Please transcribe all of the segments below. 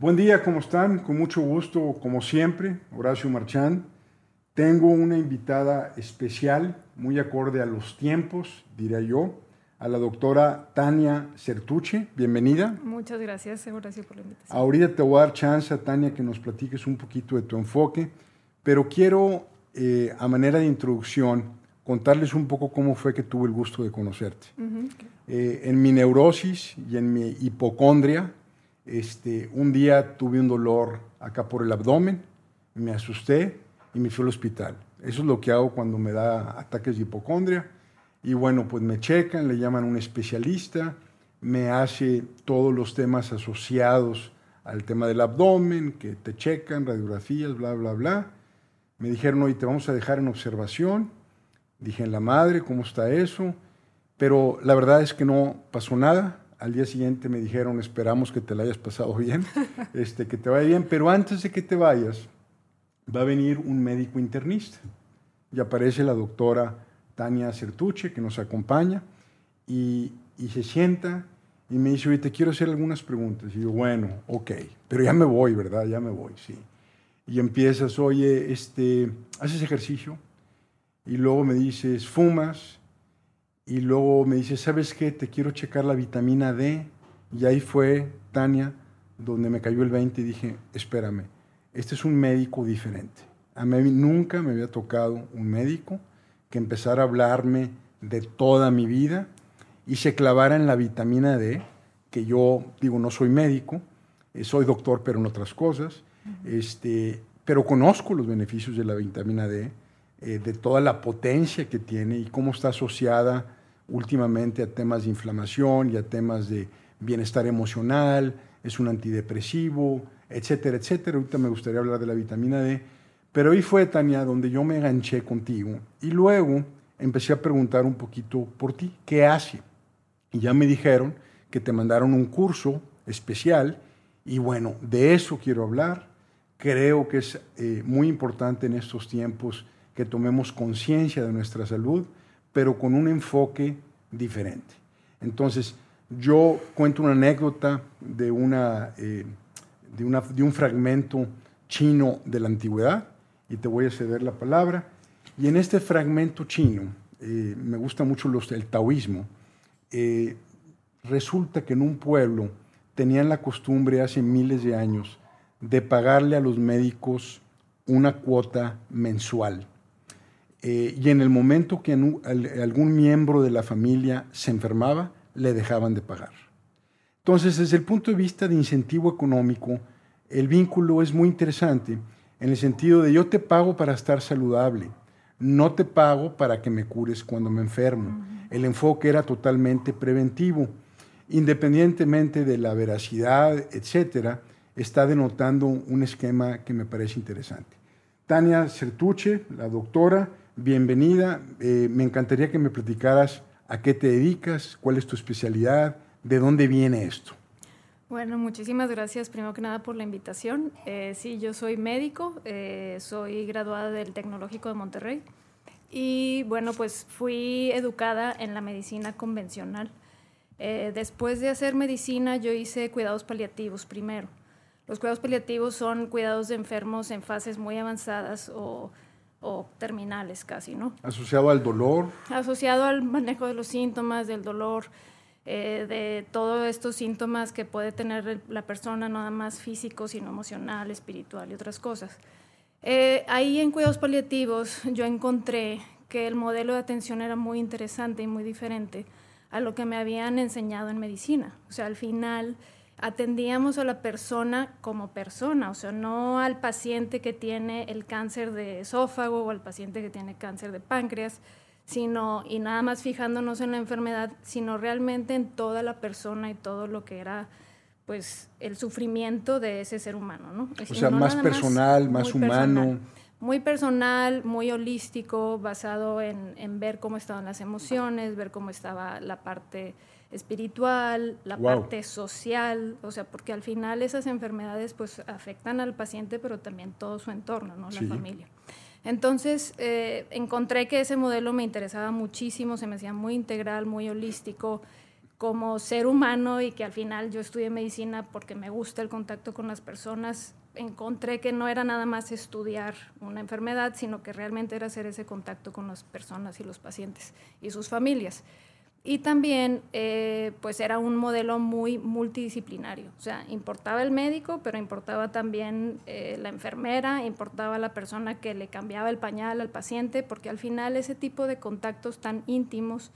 Buen día, ¿cómo están? Con mucho gusto, como siempre, Horacio Marchán. Tengo una invitada especial, muy acorde a los tiempos, diría yo, a la doctora Tania Certuche. Bienvenida. Muchas gracias, Horacio, por la invitación. Ahorita te voy a dar chance, Tania, que nos platiques un poquito de tu enfoque, pero quiero, eh, a manera de introducción, contarles un poco cómo fue que tuve el gusto de conocerte. Eh, en mi neurosis y en mi hipocondria, este, un día tuve un dolor acá por el abdomen, me asusté y me fui al hospital. Eso es lo que hago cuando me da ataques de hipocondria. Y bueno, pues me checan, le llaman a un especialista, me hace todos los temas asociados al tema del abdomen, que te checan, radiografías, bla, bla, bla. Me dijeron, oye, te vamos a dejar en observación. Dije, en la madre, ¿cómo está eso? Pero la verdad es que no pasó nada al día siguiente me dijeron, esperamos que te la hayas pasado bien, este, que te vaya bien, pero antes de que te vayas, va a venir un médico internista. Y aparece la doctora Tania Certuche, que nos acompaña, y, y se sienta y me dice, oye, te quiero hacer algunas preguntas. Y yo, bueno, ok, pero ya me voy, ¿verdad? Ya me voy, sí. Y empiezas, oye, este, ¿haces ejercicio? Y luego me dices, ¿fumas? Y luego me dice, ¿sabes qué? Te quiero checar la vitamina D. Y ahí fue, Tania, donde me cayó el 20 y dije, espérame, este es un médico diferente. A mí nunca me había tocado un médico que empezara a hablarme de toda mi vida y se clavara en la vitamina D, que yo digo, no soy médico, eh, soy doctor, pero en otras cosas, este, pero conozco los beneficios de la vitamina D, eh, de toda la potencia que tiene y cómo está asociada últimamente a temas de inflamación y a temas de bienestar emocional, es un antidepresivo, etcétera, etcétera. Ahorita me gustaría hablar de la vitamina D, pero ahí fue, Tania, donde yo me enganché contigo y luego empecé a preguntar un poquito por ti, ¿qué hace? Y ya me dijeron que te mandaron un curso especial y bueno, de eso quiero hablar. Creo que es eh, muy importante en estos tiempos que tomemos conciencia de nuestra salud pero con un enfoque diferente. Entonces, yo cuento una anécdota eh, de, una, de, un fragmento chino de la antigüedad y te voy a ceder la palabra. Y en este fragmento chino, eh, me gusta mucho el taoísmo, eh, resulta que en un pueblo tenían la costumbre hace miles de años de pagarle a los médicos una cuota mensual eh, y en el momento que algún miembro de la familia se enfermaba, le dejaban de pagar. Entonces, desde el punto de vista de incentivo económico, el vínculo es muy interesante en el sentido de yo te pago para estar saludable, no te pago para que me cures cuando me enfermo. El enfoque era totalmente preventivo. Independientemente de la veracidad, etcétera, está denotando un esquema que me parece interesante. Tania Certuche, la doctora, bienvenida. Eh, me encantaría que me platicaras a qué te dedicas, cuál es tu especialidad, de dónde viene esto. Bueno, muchísimas gracias primero que nada por la invitación. Eh, sí, yo soy médico, eh, soy graduada del Tecnológico de Monterrey y bueno, pues fui educada en la medicina convencional. después de hacer medicina yo hice cuidados paliativos primero. Los cuidados paliativos son cuidados de enfermos en fases muy avanzadas o o terminales casi, ¿no? Asociado al dolor. Asociado al manejo de los síntomas, del dolor, eh, de todos estos síntomas que puede tener la persona, no nada más físico, sino emocional, espiritual y otras cosas. Eh, ahí en cuidados paliativos yo encontré que el modelo de atención era muy interesante y muy diferente a lo que me habían enseñado en medicina. O sea, al final atendíamos a la persona como persona, o sea, no al paciente que tiene el cáncer de esófago o al paciente que tiene cáncer de páncreas, sino, y nada más fijándonos en la enfermedad, sino realmente en toda la persona y todo lo que era pues el sufrimiento de ese ser humano, ¿no? O sea, más personal, más, humano. muy personal, muy holístico, basado en, en ver cómo estaban las emociones, ver cómo estaba la parte espiritual, la parte social, o sea, porque al final esas enfermedades pues afectan al paciente, pero también todo su entorno, ¿no? La familia. Entonces, eh, encontré que ese modelo me interesaba muchísimo, se me hacía muy integral, muy holístico, como ser humano y que al final yo estudié medicina porque me gusta el contacto con las personas, encontré que no era nada más estudiar una enfermedad, sino que realmente era hacer ese contacto con las personas y los pacientes y sus familias. Y también, eh, pues era un modelo muy multidisciplinario. O sea, importaba el médico, pero importaba también eh, la enfermera, importaba la persona que le cambiaba el pañal al paciente, porque al final ese tipo de contactos tan íntimos,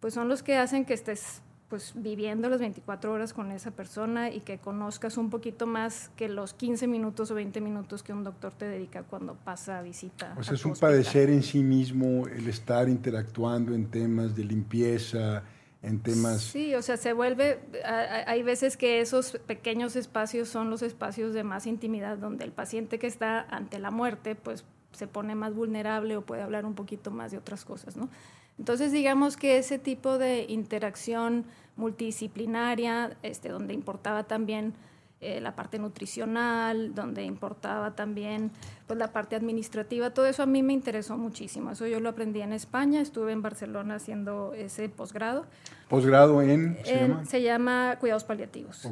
pues son los que hacen que estés pues viviendo las 24 horas con esa persona y que conozcas un poquito más que los 15 minutos o 20 minutos que un doctor te dedica cuando pasa visita. O sea, es un padecer en sí mismo el estar interactuando en temas de limpieza, en temas... Sí, o sea, se vuelve, hay veces que esos pequeños espacios son los espacios de más intimidad donde el paciente que está ante la muerte, pues se pone más vulnerable o puede hablar un poquito más de otras cosas, ¿no? Entonces, digamos que ese tipo de interacción multidisciplinaria, este, donde importaba también eh, la parte nutricional, donde importaba también pues, la parte administrativa, todo eso a mí me interesó muchísimo. Eso yo lo aprendí en España, estuve en Barcelona haciendo ese posgrado. ¿Posgrado en? ¿Se, llama? se llama Cuidados Paliativos.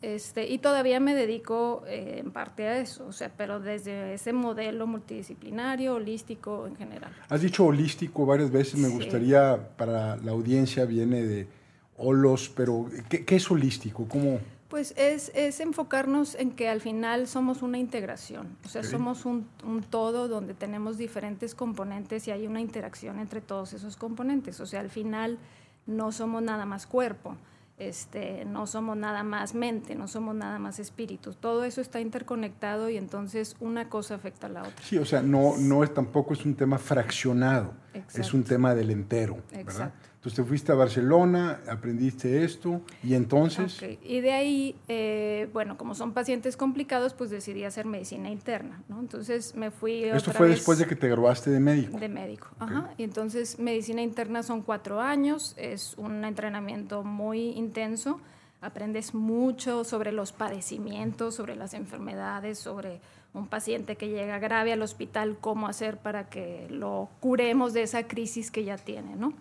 Este, y todavía me dedico eh, en parte a eso, o sea, pero desde ese modelo multidisciplinario, holístico en general. Has dicho holístico varias veces, me gustaría, para la audiencia viene de holos, pero ¿qué, es holístico? ¿Cómo? Pues es, es, enfocarnos en que al final somos una integración, o sea, somos un, un, todo donde tenemos diferentes componentes y hay una interacción entre todos esos componentes, o sea, al final no somos nada más cuerpo este, no somos nada más mente, no somos nada más espíritu. Todo eso está interconectado y entonces una cosa afecta a la otra. Sí, o sea, no, no es, tampoco es un tema fraccionado, es un tema del entero. Exacto. Entonces te fuiste a Barcelona, aprendiste esto y entonces... Y de ahí, eh, bueno, como son pacientes complicados, pues decidí hacer medicina interna, ¿no? Entonces me fui... Esto fue después de que te graduaste de médico. De médico, ajá. Y entonces medicina interna son cuatro años, es un entrenamiento muy intenso, aprendes mucho sobre los padecimientos, sobre las enfermedades, sobre un paciente que llega grave al hospital, cómo hacer para que lo curemos de esa crisis que ya tiene, ¿no?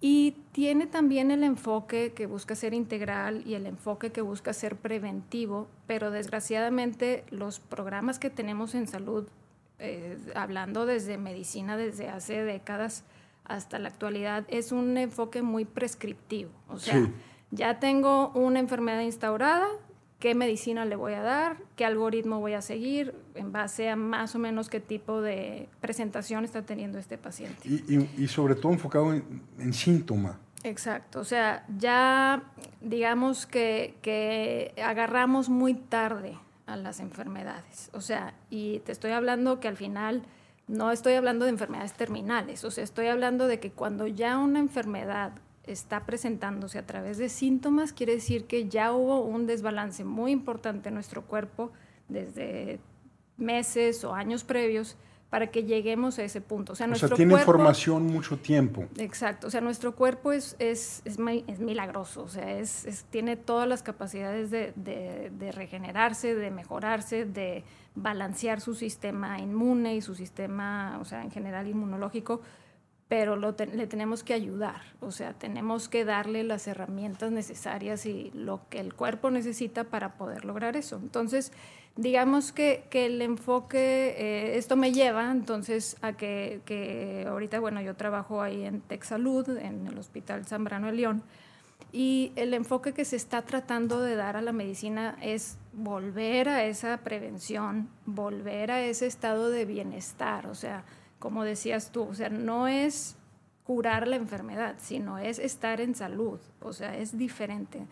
Y tiene también el enfoque que busca ser integral y el enfoque que busca ser preventivo, pero desgraciadamente los programas que tenemos en salud, eh, hablando desde medicina desde hace décadas hasta la actualidad, es un enfoque muy prescriptivo. O sea, ya tengo una enfermedad instaurada, qué medicina le voy a dar, qué algoritmo voy a seguir, en base a más o menos qué tipo de presentación está teniendo este paciente. Y, sobre todo enfocado en, síntoma. Exacto, o sea, ya digamos que, que, agarramos muy tarde a las enfermedades, o sea, y te estoy hablando que al final no estoy hablando de enfermedades terminales, o sea, estoy hablando de que cuando ya una enfermedad está presentándose a través de síntomas, quiere decir que ya hubo un desbalance muy importante en nuestro cuerpo desde meses o años previos para que lleguemos a ese punto. O sea, nuestro tiene formación mucho tiempo. Exacto, o sea, nuestro cuerpo es, es, es, milagroso, o sea, es, tiene todas las capacidades de, de, de, regenerarse, de mejorarse, de balancear su sistema inmune y su sistema, o sea, en general inmunológico, pero le tenemos que ayudar, o sea, tenemos que darle las herramientas necesarias y lo que el cuerpo necesita para poder lograr eso. Entonces, digamos que, el enfoque, eh, esto me lleva entonces a que, que, ahorita, bueno, yo trabajo ahí en Texalud, en el Hospital Zambrano de León, y el enfoque que se está tratando de dar a la medicina es volver a esa prevención, volver a ese estado de bienestar, o sea, como decías tú, o sea, no es curar la enfermedad, sino es estar en salud, o sea, es diferente,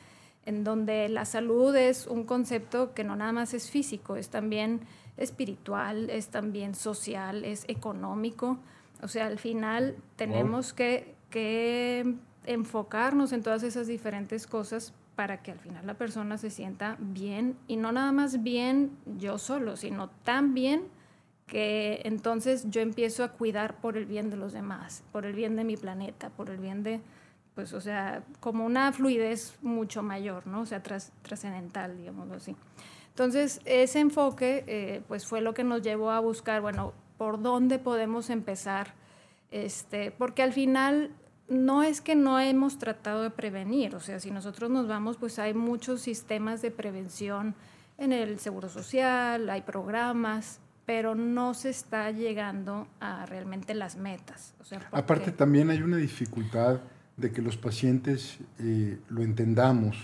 en donde la salud es un concepto que no nada más es físico, es también espiritual, es también social, es económico, o sea, al final tenemos que, que enfocarnos en todas esas diferentes cosas para que al final la persona se sienta bien y no nada más bien yo solo, sino tan bien que entonces yo empiezo a cuidar por el bien de los demás, por el bien de mi planeta, por el bien de, pues, o sea, como una fluidez mucho mayor, ¿no? O sea, trascendental, digámoslo así. Entonces, ese enfoque, eh, pues, fue lo que nos llevó a buscar, bueno, por dónde podemos empezar, este, porque al final no es que no hemos tratado de prevenir, o sea, si nosotros nos vamos, pues hay muchos sistemas de prevención en el Seguro Social, hay programas, pero no se está llegando a realmente las metas. Aparte también hay una dificultad de que los pacientes eh, lo entendamos,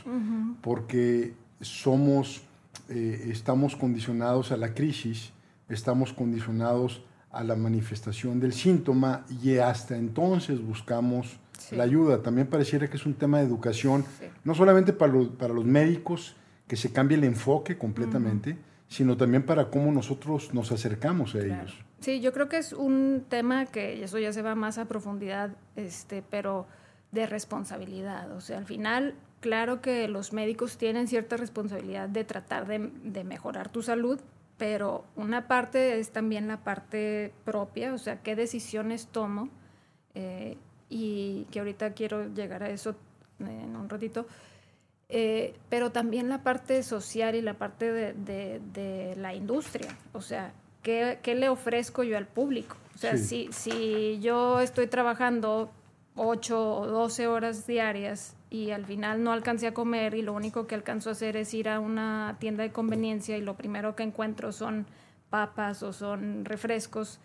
porque somos, eh, estamos condicionados a la crisis, estamos condicionados a la manifestación del síntoma y hasta entonces buscamos la ayuda. También pareciera que es un tema de educación, no solamente para los, para los médicos, que se cambie el enfoque completamente, sino también para cómo nosotros nos acercamos a ellos. Sí, yo creo que es un tema que eso ya se va más a profundidad, este, pero de responsabilidad. O sea, al final, claro que los médicos tienen cierta responsabilidad de tratar de, de mejorar tu salud, pero una parte es también la parte propia, o sea, qué decisiones tomo, eh, y que ahorita quiero llegar a eso en un ratito, eh, pero también la parte social y la parte de, la industria, o sea, ¿qué, le ofrezco yo al público? O sea, si, si yo estoy trabajando 8 o 12 horas diarias y al final no alcancé a comer y lo único que alcanzo a hacer es ir a una tienda de conveniencia y lo primero que encuentro son papas o son refrescos,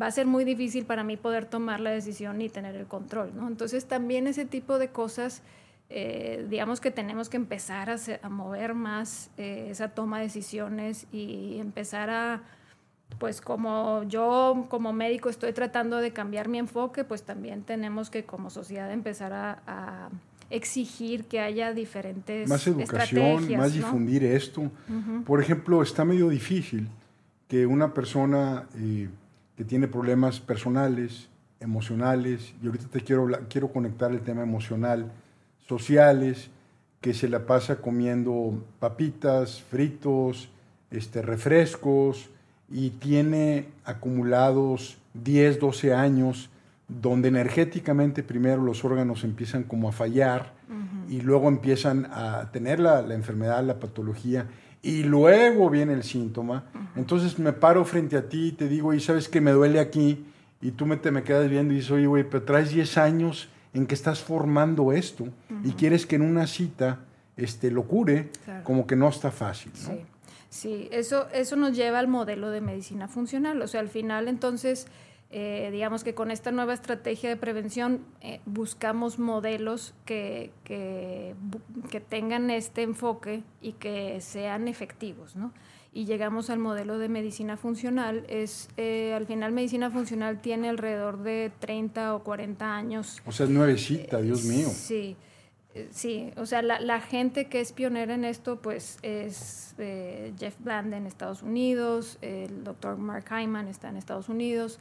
va a ser muy difícil para mí poder tomar la decisión y tener el control, ¿no? Entonces también ese tipo de cosas, eh, digamos que tenemos que empezar a, mover más eh, esa toma de decisiones y empezar a pues como yo como médico estoy tratando de cambiar mi enfoque, pues también tenemos que como sociedad empezar a, exigir que haya diferentes más educación, más difundir esto. Por ejemplo, está medio difícil que una persona eh, que tiene problemas personales, emocionales, y ahorita te quiero, quiero conectar el tema emocional, sociales, que se la pasa comiendo papitas, fritos, este, refrescos, y tiene acumulados 10, 12 años donde energéticamente primero los órganos empiezan como a fallar y luego empiezan a tener la, enfermedad, la patología y luego viene el síntoma. Entonces me paro frente a ti y te digo, y sabes que me duele aquí y tú me, te me quedas viendo y dices, oye, güey, pero traes 10 años en que estás formando esto y quieres que en una cita este, lo cure, como que no está fácil. ¿no? Sí, eso, eso nos lleva al modelo de medicina funcional. O sea, al final entonces, eh, digamos que con esta nueva estrategia de prevención eh, buscamos modelos que, que, tengan este enfoque y que sean efectivos, ¿no? Y llegamos al modelo de medicina funcional. Es, eh, al final, medicina funcional tiene alrededor de 30 o 40 años. O sea, es nuevecita, Dios mío. Sí. Sí, o sea, la, gente que es pionera en esto, pues es eh, Jeff Bland en Estados Unidos, el doctor Mark Hyman está en Estados Unidos,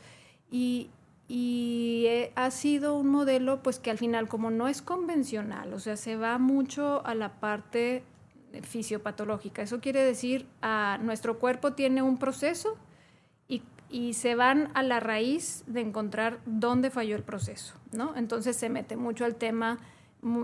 y, eh, ha sido un modelo, pues que al final, como no es convencional, o sea, se va mucho a la parte fisiopatológica. Eso quiere decir, a nuestro cuerpo tiene un proceso y, y se van a la raíz de encontrar dónde falló el proceso, ¿no? Entonces se mete mucho al tema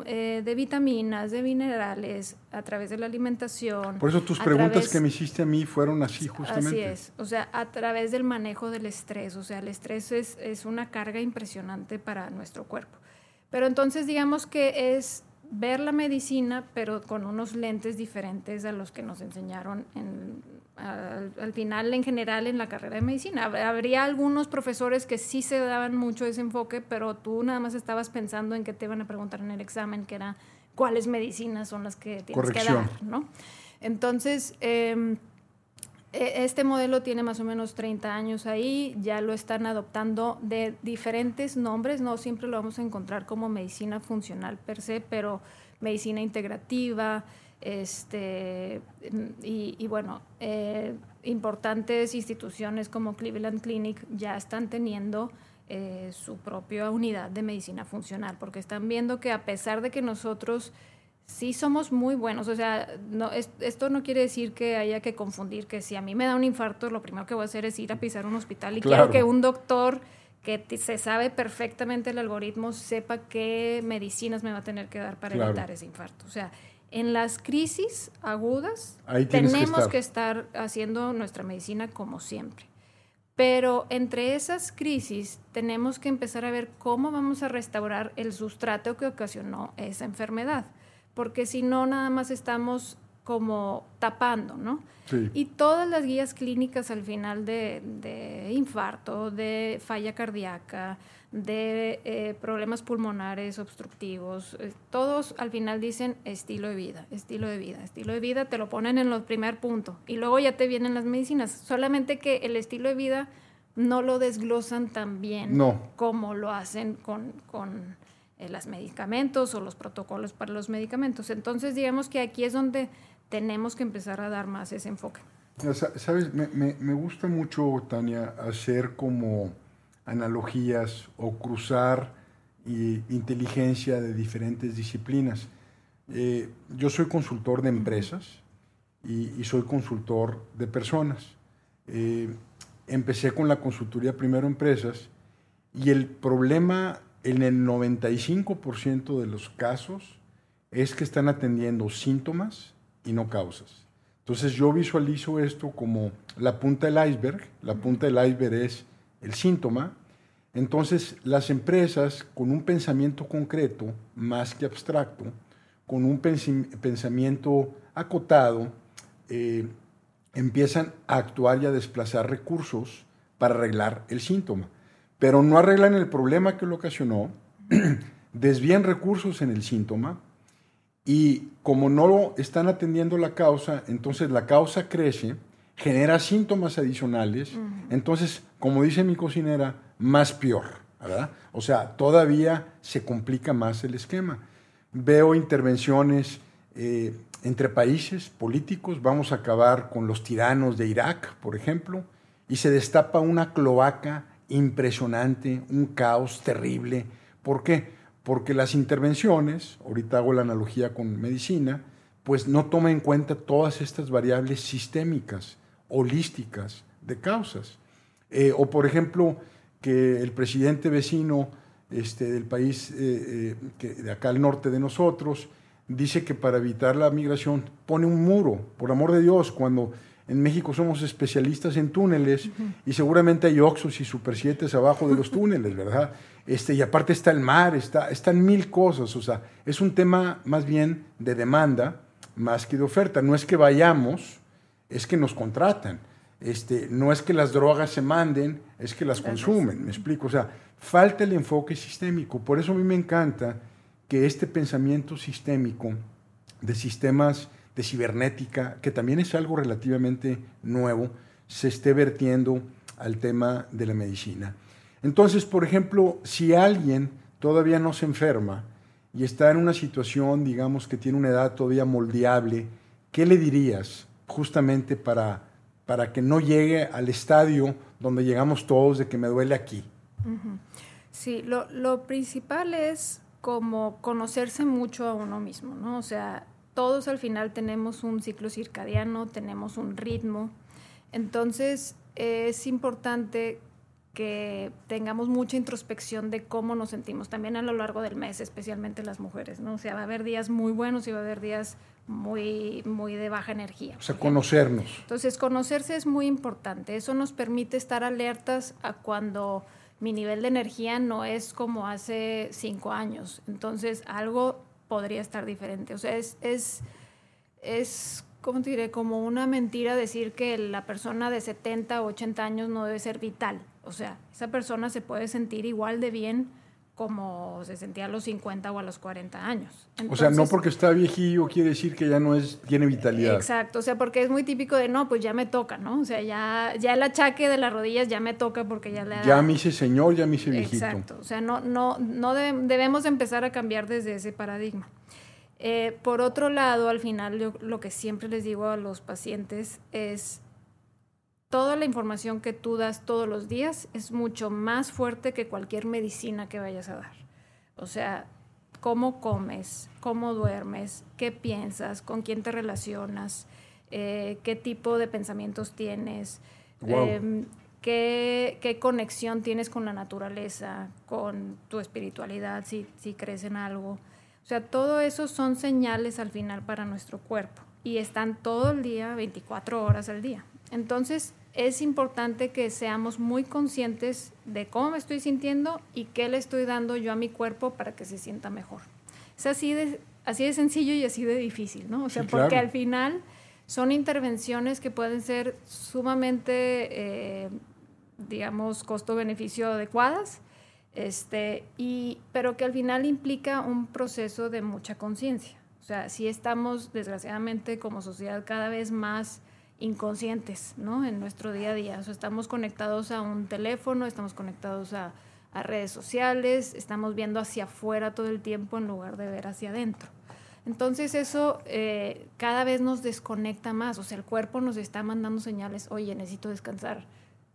eh, de vitaminas, de minerales, a través de la alimentación. Por eso tus preguntas que me hiciste a mí fueron así justamente. Así es, o sea, a través del manejo del estrés, o sea, el estrés es, es una carga impresionante para nuestro cuerpo. Pero entonces digamos que es ver la medicina, pero con unos lentes diferentes a los que nos enseñaron en, al, final en general en la carrera de medicina. Habría algunos profesores que sí se daban mucho ese enfoque, pero tú nada más estabas pensando en que te iban a preguntar en el examen, que era cuáles medicinas son las que tienes que dar, ¿no? Entonces, em, este modelo tiene más o menos 30 años ahí, ya lo están adoptando de diferentes nombres, no siempre lo vamos a encontrar como medicina funcional per se, pero medicina integrativa, este, y, bueno, eh, importantes instituciones como Cleveland Clinic ya están teniendo eh, su propia unidad de medicina funcional, porque están viendo que a pesar de que nosotros sí somos muy buenos, o sea, no, esto no quiere decir que haya que confundir que si a mí me da un infarto, lo primero que voy a hacer es ir a pisar un hospital y quiero que un doctor que se sabe perfectamente el algoritmo sepa qué medicinas me va a tener que dar para evitar ese infarto. O sea, en las crisis agudas tenemos que estar. haciendo nuestra medicina como siempre. Pero entre esas crisis tenemos que empezar a ver cómo vamos a restaurar el sustrato que ocasionó esa enfermedad, porque si no, nada más estamos como tapando, ¿no? Y todas las guías clínicas al final de, infarto, de falla cardíaca, de eh, problemas pulmonares obstructivos, eh, todos al final dicen estilo de vida, estilo de vida, estilo de vida, te lo ponen en el primer punto y luego ya te vienen las medicinas, solamente que el estilo de vida no lo desglosan tan bien como lo hacen con, con eh, los medicamentos o los protocolos para los medicamentos. Entonces digamos que aquí es donde tenemos que empezar a dar más ese enfoque. Sabes, me, gusta mucho, Tania, hacer como analogías o cruzar inteligencia de diferentes disciplinas. Eh, yo soy consultor de empresas y, soy consultor de personas. Eh, empecé con la consultoría primero empresas y el problema en el 95% de los casos es que están atendiendo síntomas y no causas. Entonces yo visualizo esto como la punta del iceberg, la punta del iceberg es el síntoma, entonces las empresas con un pensamiento concreto, más que abstracto, con un pensamiento acotado, eh, empiezan a actuar y a desplazar recursos para arreglar el síntoma. Pero no arreglan el problema que lo ocasionó, desvían recursos en el síntoma, y como no están atendiendo la causa, entonces la causa crece, genera síntomas adicionales, entonces, como dice mi cocinera, más peor, ¿verdad? O sea, todavía se complica más el esquema. Veo intervenciones eh, entre países políticos, vamos a acabar con los tiranos de Irak, por ejemplo, y se destapa una cloaca impresionante, un caos terrible. ¿Por qué? porque las intervenciones, ahorita hago la analogía con medicina, pues no toma en cuenta todas estas variables sistémicas, holísticas, de causas. Eh, o por ejemplo, que el presidente vecino este, del país eh, eh, que de acá al norte de nosotros dice que para evitar la migración pone un muro, por amor de Dios, cuando en México somos especialistas en túneles y seguramente hay Oxos y Super 7 abajo de los túneles, ¿verdad? Este, y aparte está el mar, está, están mil cosas, o sea, es un tema más bien de demanda más que de oferta. No es que vayamos, es que nos contratan. Este, no es que las drogas se manden, es que las consumen, me explico. O sea, falta el enfoque sistémico. Por eso a mí me encanta que este pensamiento sistémico de sistemas de cibernética, que también es algo relativamente nuevo, se esté vertiendo al tema de la medicina. Entonces, por ejemplo, si alguien todavía no se enferma y está en una situación, digamos, que tiene una edad todavía moldeable, ¿qué le dirías justamente para, para que no llegue al estadio donde llegamos todos de que me duele aquí? Sí, lo, lo principal es como conocerse mucho a uno mismo, ¿no? O sea, todos al final tenemos un ciclo circadiano, tenemos un ritmo. Entonces es importante que tengamos mucha introspección de cómo nos sentimos, también a lo largo del mes, especialmente las mujeres, ¿no? O sea, va a haber días muy buenos y va a haber días muy, muy de baja energía. O sea, conocernos. Entonces, conocerse es muy importante. Eso nos permite estar alertas a cuando mi nivel de energía no es como hace cinco años. Entonces, algo podría estar diferente. O sea, es, es, es ¿cómo te diré? Como una mentira decir que la persona de 70 o 80 años no debe ser vital. O sea, esa persona se puede sentir igual de bien como se sentía a los 50 o a los 40 años. o sea, no porque está viejillo quiere decir que ya no es tiene vitalidad. Exacto, o sea, porque es muy típico de no, pues ya me toca, ¿no? O sea, ya, ya el achaque de las rodillas ya me toca porque ya le Ya me hice señor, ya me hice viejito. Exacto, o sea, no, no, no debemos empezar a cambiar desde ese paradigma. Eh, por otro lado, al final, yo, lo que siempre les digo a los pacientes es toda la información que tú das todos los días es mucho más fuerte que cualquier medicina que vayas a dar. O sea, cómo comes, cómo duermes, qué piensas, con quién te relacionas, eh, qué tipo de pensamientos tienes, em, qué, qué, conexión tienes con la naturaleza, con tu espiritualidad, si, si crees en algo. O sea, todo eso son señales al final para nuestro cuerpo y están todo el día, 24 horas al día. Entonces, es importante que seamos muy conscientes de cómo me estoy sintiendo y qué le estoy dando yo a mi cuerpo para que se sienta mejor. Es así de, así de sencillo y así de difícil, ¿no? O sea, porque al final son intervenciones que pueden ser sumamente, eh, digamos, costo-beneficio adecuadas, este, y, pero que al final implica un proceso de mucha conciencia. O sea, si estamos, desgraciadamente, como sociedad cada vez más inconscientes, ¿no? En nuestro día a día. O sea, estamos conectados a un teléfono, estamos conectados a, a redes sociales, estamos viendo hacia afuera todo el tiempo en lugar de ver hacia adentro. Entonces eso eh, cada vez nos desconecta más, o sea, el cuerpo nos está mandando señales, oye, necesito descansar,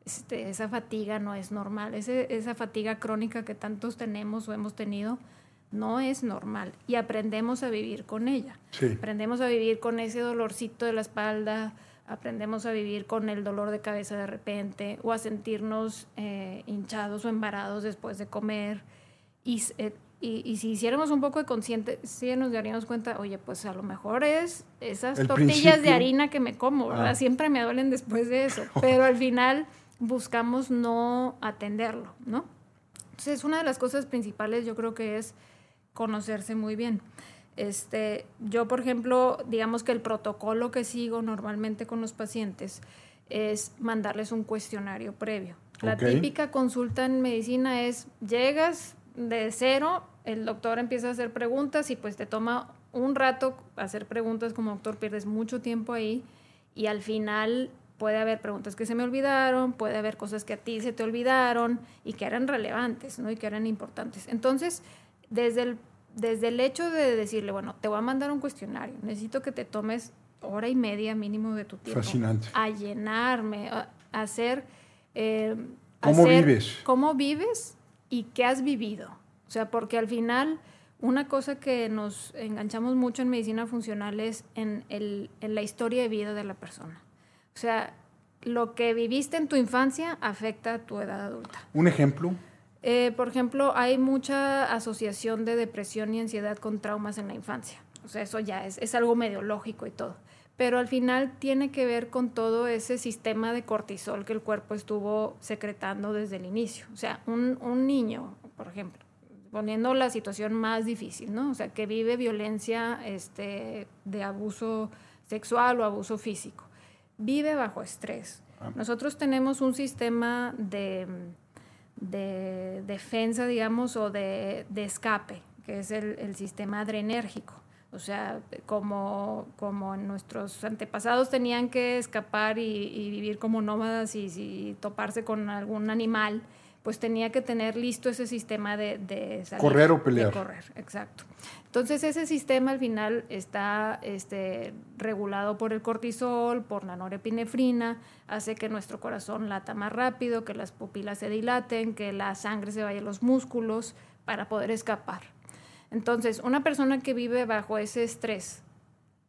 este, esa fatiga no es normal, esa fatiga crónica que tantos tenemos o hemos tenido no es normal y aprendemos a vivir con ella. Aprendemos a vivir con ese dolorcito de la espalda, aprendemos a vivir con el dolor de cabeza de repente o a sentirnos eh, hinchados o embarados después de comer. Y, eh, y, y, si hiciéramos un poco de consciente, sí nos daríamos cuenta, oye, pues a lo mejor es esas tortillas de harina que me como, ¿verdad? Ah. Siempre me duelen después de eso, pero al final buscamos no atenderlo, ¿no? Entonces, una de las cosas principales yo creo que es conocerse muy bien. Este, yo, por ejemplo, digamos que el protocolo que sigo normalmente con los pacientes es mandarles un cuestionario previo. La típica consulta en medicina es, llegas de cero, el doctor empieza a hacer preguntas y pues te toma un rato hacer preguntas como doctor, pierdes mucho tiempo ahí y al final puede haber preguntas que se me olvidaron, puede haber cosas que a ti se te olvidaron y que eran relevantes, ¿no? Y que eran importantes. Entonces, desde el, desde el hecho de decirle, bueno, te voy a mandar un cuestionario, necesito que te tomes hora y media mínimo de tu tiempo. Fascinante. A llenarme, a, hacer... Eh, ¿Cómo vives? ¿Cómo vives y qué has vivido? O sea, porque al final una cosa que nos enganchamos mucho en medicina funcional es en, el, en la historia de vida de la persona. O sea, lo que viviste en tu infancia afecta a tu edad adulta. ¿Un ejemplo? Eh, por ejemplo, hay mucha asociación de depresión y ansiedad con traumas en la infancia. O sea, eso ya es, es algo medio lógico y todo. Pero al final tiene que ver con todo ese sistema de cortisol que el cuerpo estuvo secretando desde el inicio. O sea, un, un niño, por ejemplo, poniendo la situación más difícil, ¿no? O sea, que vive violencia este, de abuso sexual o abuso físico vive bajo estrés. Ah. Nosotros tenemos un sistema de, de defensa, digamos, o de, de escape, que es el, el, sistema adrenérgico. O sea, como, como nuestros antepasados tenían que escapar y, y vivir como nómadas y, y, toparse con algún animal, pues tenía que tener listo ese sistema de, de correr o pelear. De correr, exacto. Entonces ese sistema al final está este, regulado por el cortisol, por la norepinefrina, hace que nuestro corazón lata más rápido, que las pupilas se dilaten, que la sangre se vaya a los músculos para poder escapar. Entonces, una persona que vive bajo ese estrés,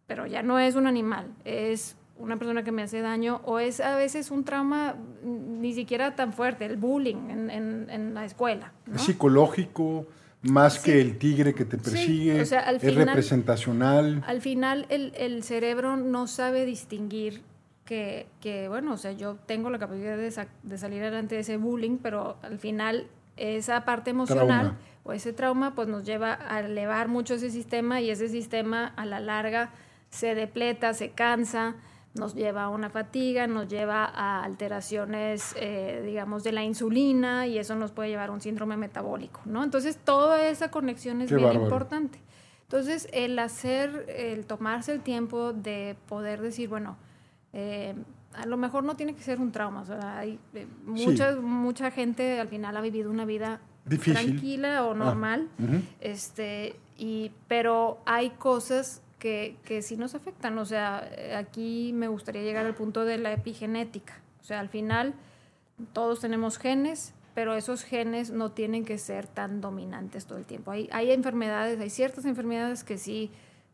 pero ya no es un animal, es una persona que me hace daño o es a veces un trauma ni siquiera tan fuerte, el bullying en, en, en la escuela. ¿no? Psicológico, más que el tigre que te persigue, es representacional. Al final el, el, cerebro no sabe distinguir que, que, bueno, o sea, yo tengo la capacidad de, de, salir adelante de ese bullying, pero al final esa parte emocional o ese trauma pues nos lleva a elevar mucho ese sistema y ese sistema a la larga se depleta, se cansa, nos lleva a una fatiga, nos lleva a alteraciones, eh, digamos, de la insulina y eso nos puede llevar a un síndrome metabólico, ¿no? Entonces, toda esa conexión es bien importante. Entonces, el hacer, el tomarse el tiempo de poder decir, bueno, eh, a lo mejor no tiene que ser un trauma, o sea, hay eh, mucha, mucha gente al final ha vivido una vida tranquila o ah, normal, este, y, pero hay cosas que, que sí nos afectan. O sea, aquí me gustaría llegar al punto de la epigenética. O sea, al final todos tenemos genes, pero esos genes no tienen que ser tan dominantes todo el tiempo. Hay, hay enfermedades, hay ciertas enfermedades que sí,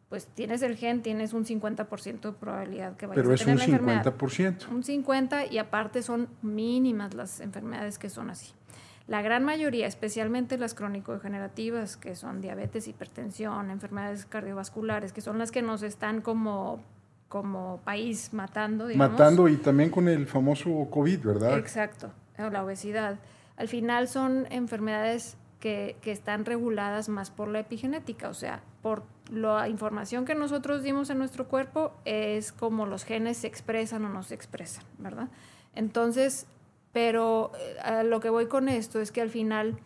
pues tienes el gen, tienes un 50% de probabilidad que vayas a tener la enfermedad. Pero es un 50%. Un 50% y aparte son mínimas las enfermedades que son así. La gran mayoría, especialmente las crónico-degenerativas, que son diabetes, hipertensión, enfermedades cardiovasculares, que son las que nos están como como país matando. Digamos. Matando y también con el famoso COVID, ¿verdad? Exacto, la obesidad. Al final son enfermedades que, que, están reguladas más por la epigenética, o sea, por la información que nosotros dimos en nuestro cuerpo es como los genes se expresan o no se expresan, ¿verdad? Entonces, pero eh, a lo que voy con esto es que al final,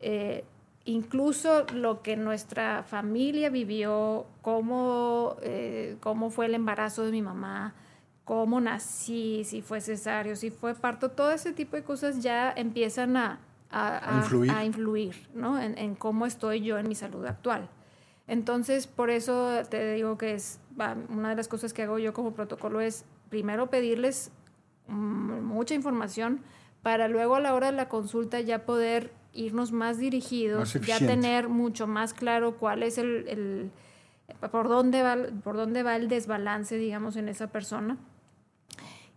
eh, incluso lo que nuestra familia vivió, cómo, eh, cómo fue el embarazo de mi mamá, cómo nací, si fue cesárea, si fue parto, todo ese tipo de cosas ya empiezan a, influir, ¿no? en, cómo estoy yo en mi salud actual. Entonces, por eso te digo que es una de las cosas que hago yo como protocolo es primero pedirles mucha información para luego a la hora de la consulta ya poder irnos más dirigidos, ya tener mucho más claro cuál es el, por dónde va por dónde va el desbalance, digamos, en esa persona.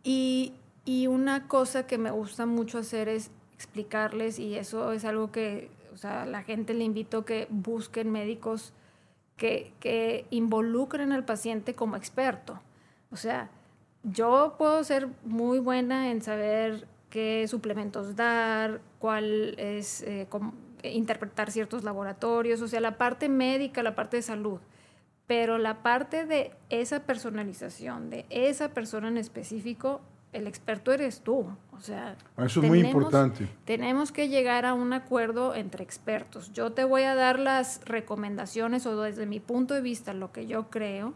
Y, y una cosa que me gusta mucho hacer es explicarles, y eso es algo que, o sea, la gente le invito a que busquen médicos que, que involucren al paciente como experto. O sea, yo puedo ser muy buena en saber qué suplementos dar, cuál es, eh, interpretar ciertos laboratorios, o sea, la parte médica, la parte de salud. Pero la parte de esa personalización, de esa persona en específico, el experto eres tú. O sea, eso es muy importante. Tenemos que llegar a un acuerdo entre expertos. Yo te voy a dar las recomendaciones o desde mi punto de vista lo que yo creo,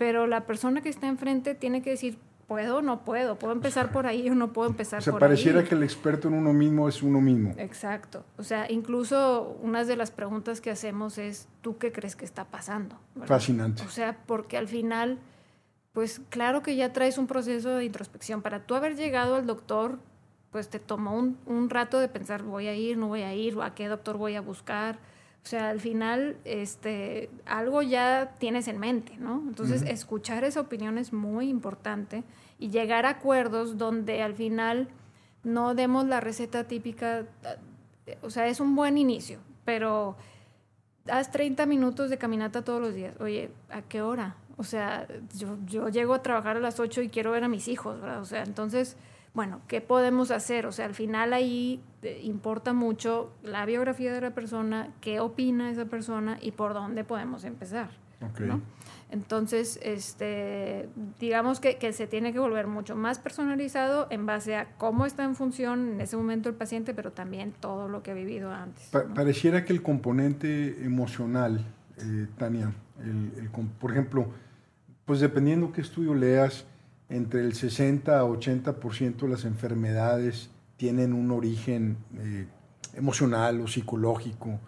pero la persona que está enfrente tiene que decir, puedo o no puedo, puedo empezar por ahí o no puedo empezar por ahí. pareciera que el experto en uno mismo es uno mismo. Exacto. O sea, incluso una de las preguntas que hacemos es, ¿tú qué crees que está pasando? Fascinante. O sea, porque al final pues claro que ya traes un proceso de introspección. Para tú haber llegado al doctor, pues te tomó un, rato de pensar, voy a ir, no voy a ir, a qué doctor voy a buscar. O sea, al final, este, algo ya tienes en mente, ¿no? Entonces, escuchar esa opinión es muy importante y llegar a acuerdos donde al final no demos la receta típica. O sea, es un buen inicio, pero haz 30 minutos de caminata todos los días. Oye, ¿a qué hora? O sea, yo, yo llego a trabajar a las 8 y quiero ver a mis hijos, ¿verdad? O sea, entonces, bueno, ¿qué podemos hacer? O sea, al final ahí eh, importa mucho la biografía de la persona, qué opina esa persona y por dónde podemos empezar. ¿no? Entonces, este, digamos que, que, se tiene que volver mucho más personalizado en base a cómo está en función en ese momento el paciente, pero también todo lo que ha vivido antes. pareciera que el componente emocional, eh, Tania, el, por ejemplo, pues dependiendo qué estudio leas, entre el 60 a 80% de las enfermedades tienen un origen eh, emocional o psicológico.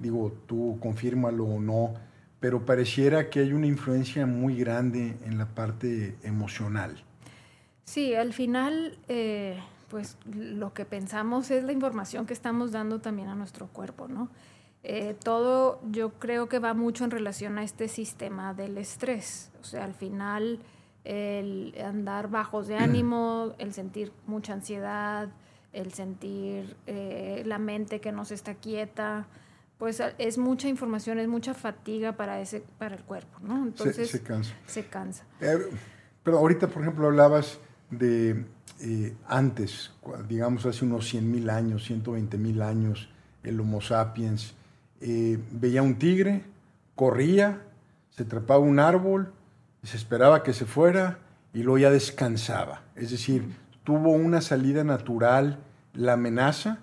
Digo, tú confírmalo o no, pero pareciera que hay una influencia muy grande en la parte emocional. Sí, al final, eh, pues lo que pensamos es la información que estamos dando también a nuestro cuerpo, ¿no? Eh, todo yo creo que va mucho en relación a este sistema del estrés. O sea, al final el andar bajos de ánimo, el sentir mucha ansiedad, el sentir eh, la mente que no se está quieta, pues es mucha información, es mucha fatiga para, ese, para el cuerpo, ¿no? Entonces se, cansa. Se cansa. Eh, pero ahorita, por ejemplo, hablabas de antes, digamos hace unos 100 mil años, 120 mil años, el Homo sapiens, eh, veía un tigre, corría, se trepaba un árbol, se esperaba que se fuera y luego ya descansaba. Es decir, tuvo una salida natural la amenaza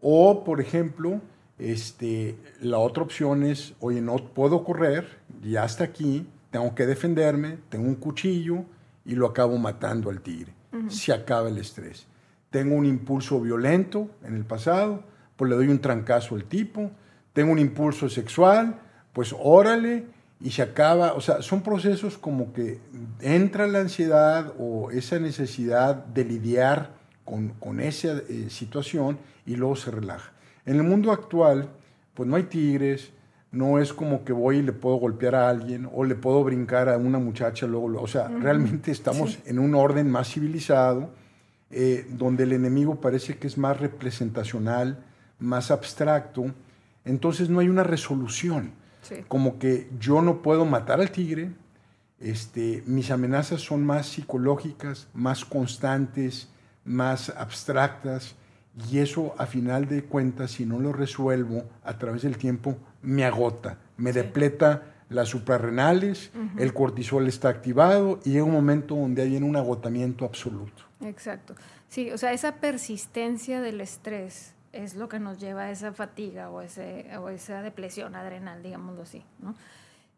o, por ejemplo, este, la otra opción es, oye, no puedo correr, ya está aquí, tengo que defenderme, tengo un cuchillo y lo acabo matando al tigre. Se acaba el estrés. Tengo un impulso violento en el pasado, pues le doy un trancazo al tipo, tengo un impulso sexual, pues órale, y se acaba, o sea, son procesos como que entra la ansiedad o esa necesidad de lidiar con, esa eh, situación y luego se relaja. En el mundo actual, pues no hay tigres, no es como que voy y le puedo golpear a alguien o le puedo brincar a una muchacha, luego, o sea, realmente estamos en un orden más civilizado, eh, donde el enemigo parece que es más representacional, más abstracto, entonces no hay una resolución. Como que yo no puedo matar al tigre, Este, mis amenazas son más psicológicas, más constantes, más abstractas, y eso a final de cuentas, si no lo resuelvo a través del tiempo, me agota, me depleta las suprarrenales, el cortisol está activado y llega un momento donde hay un agotamiento absoluto. Exacto. Sí, o sea, esa persistencia del estrés es lo que nos lleva a esa fatiga o, ese, o esa depresión adrenal, digámoslo así, ¿no?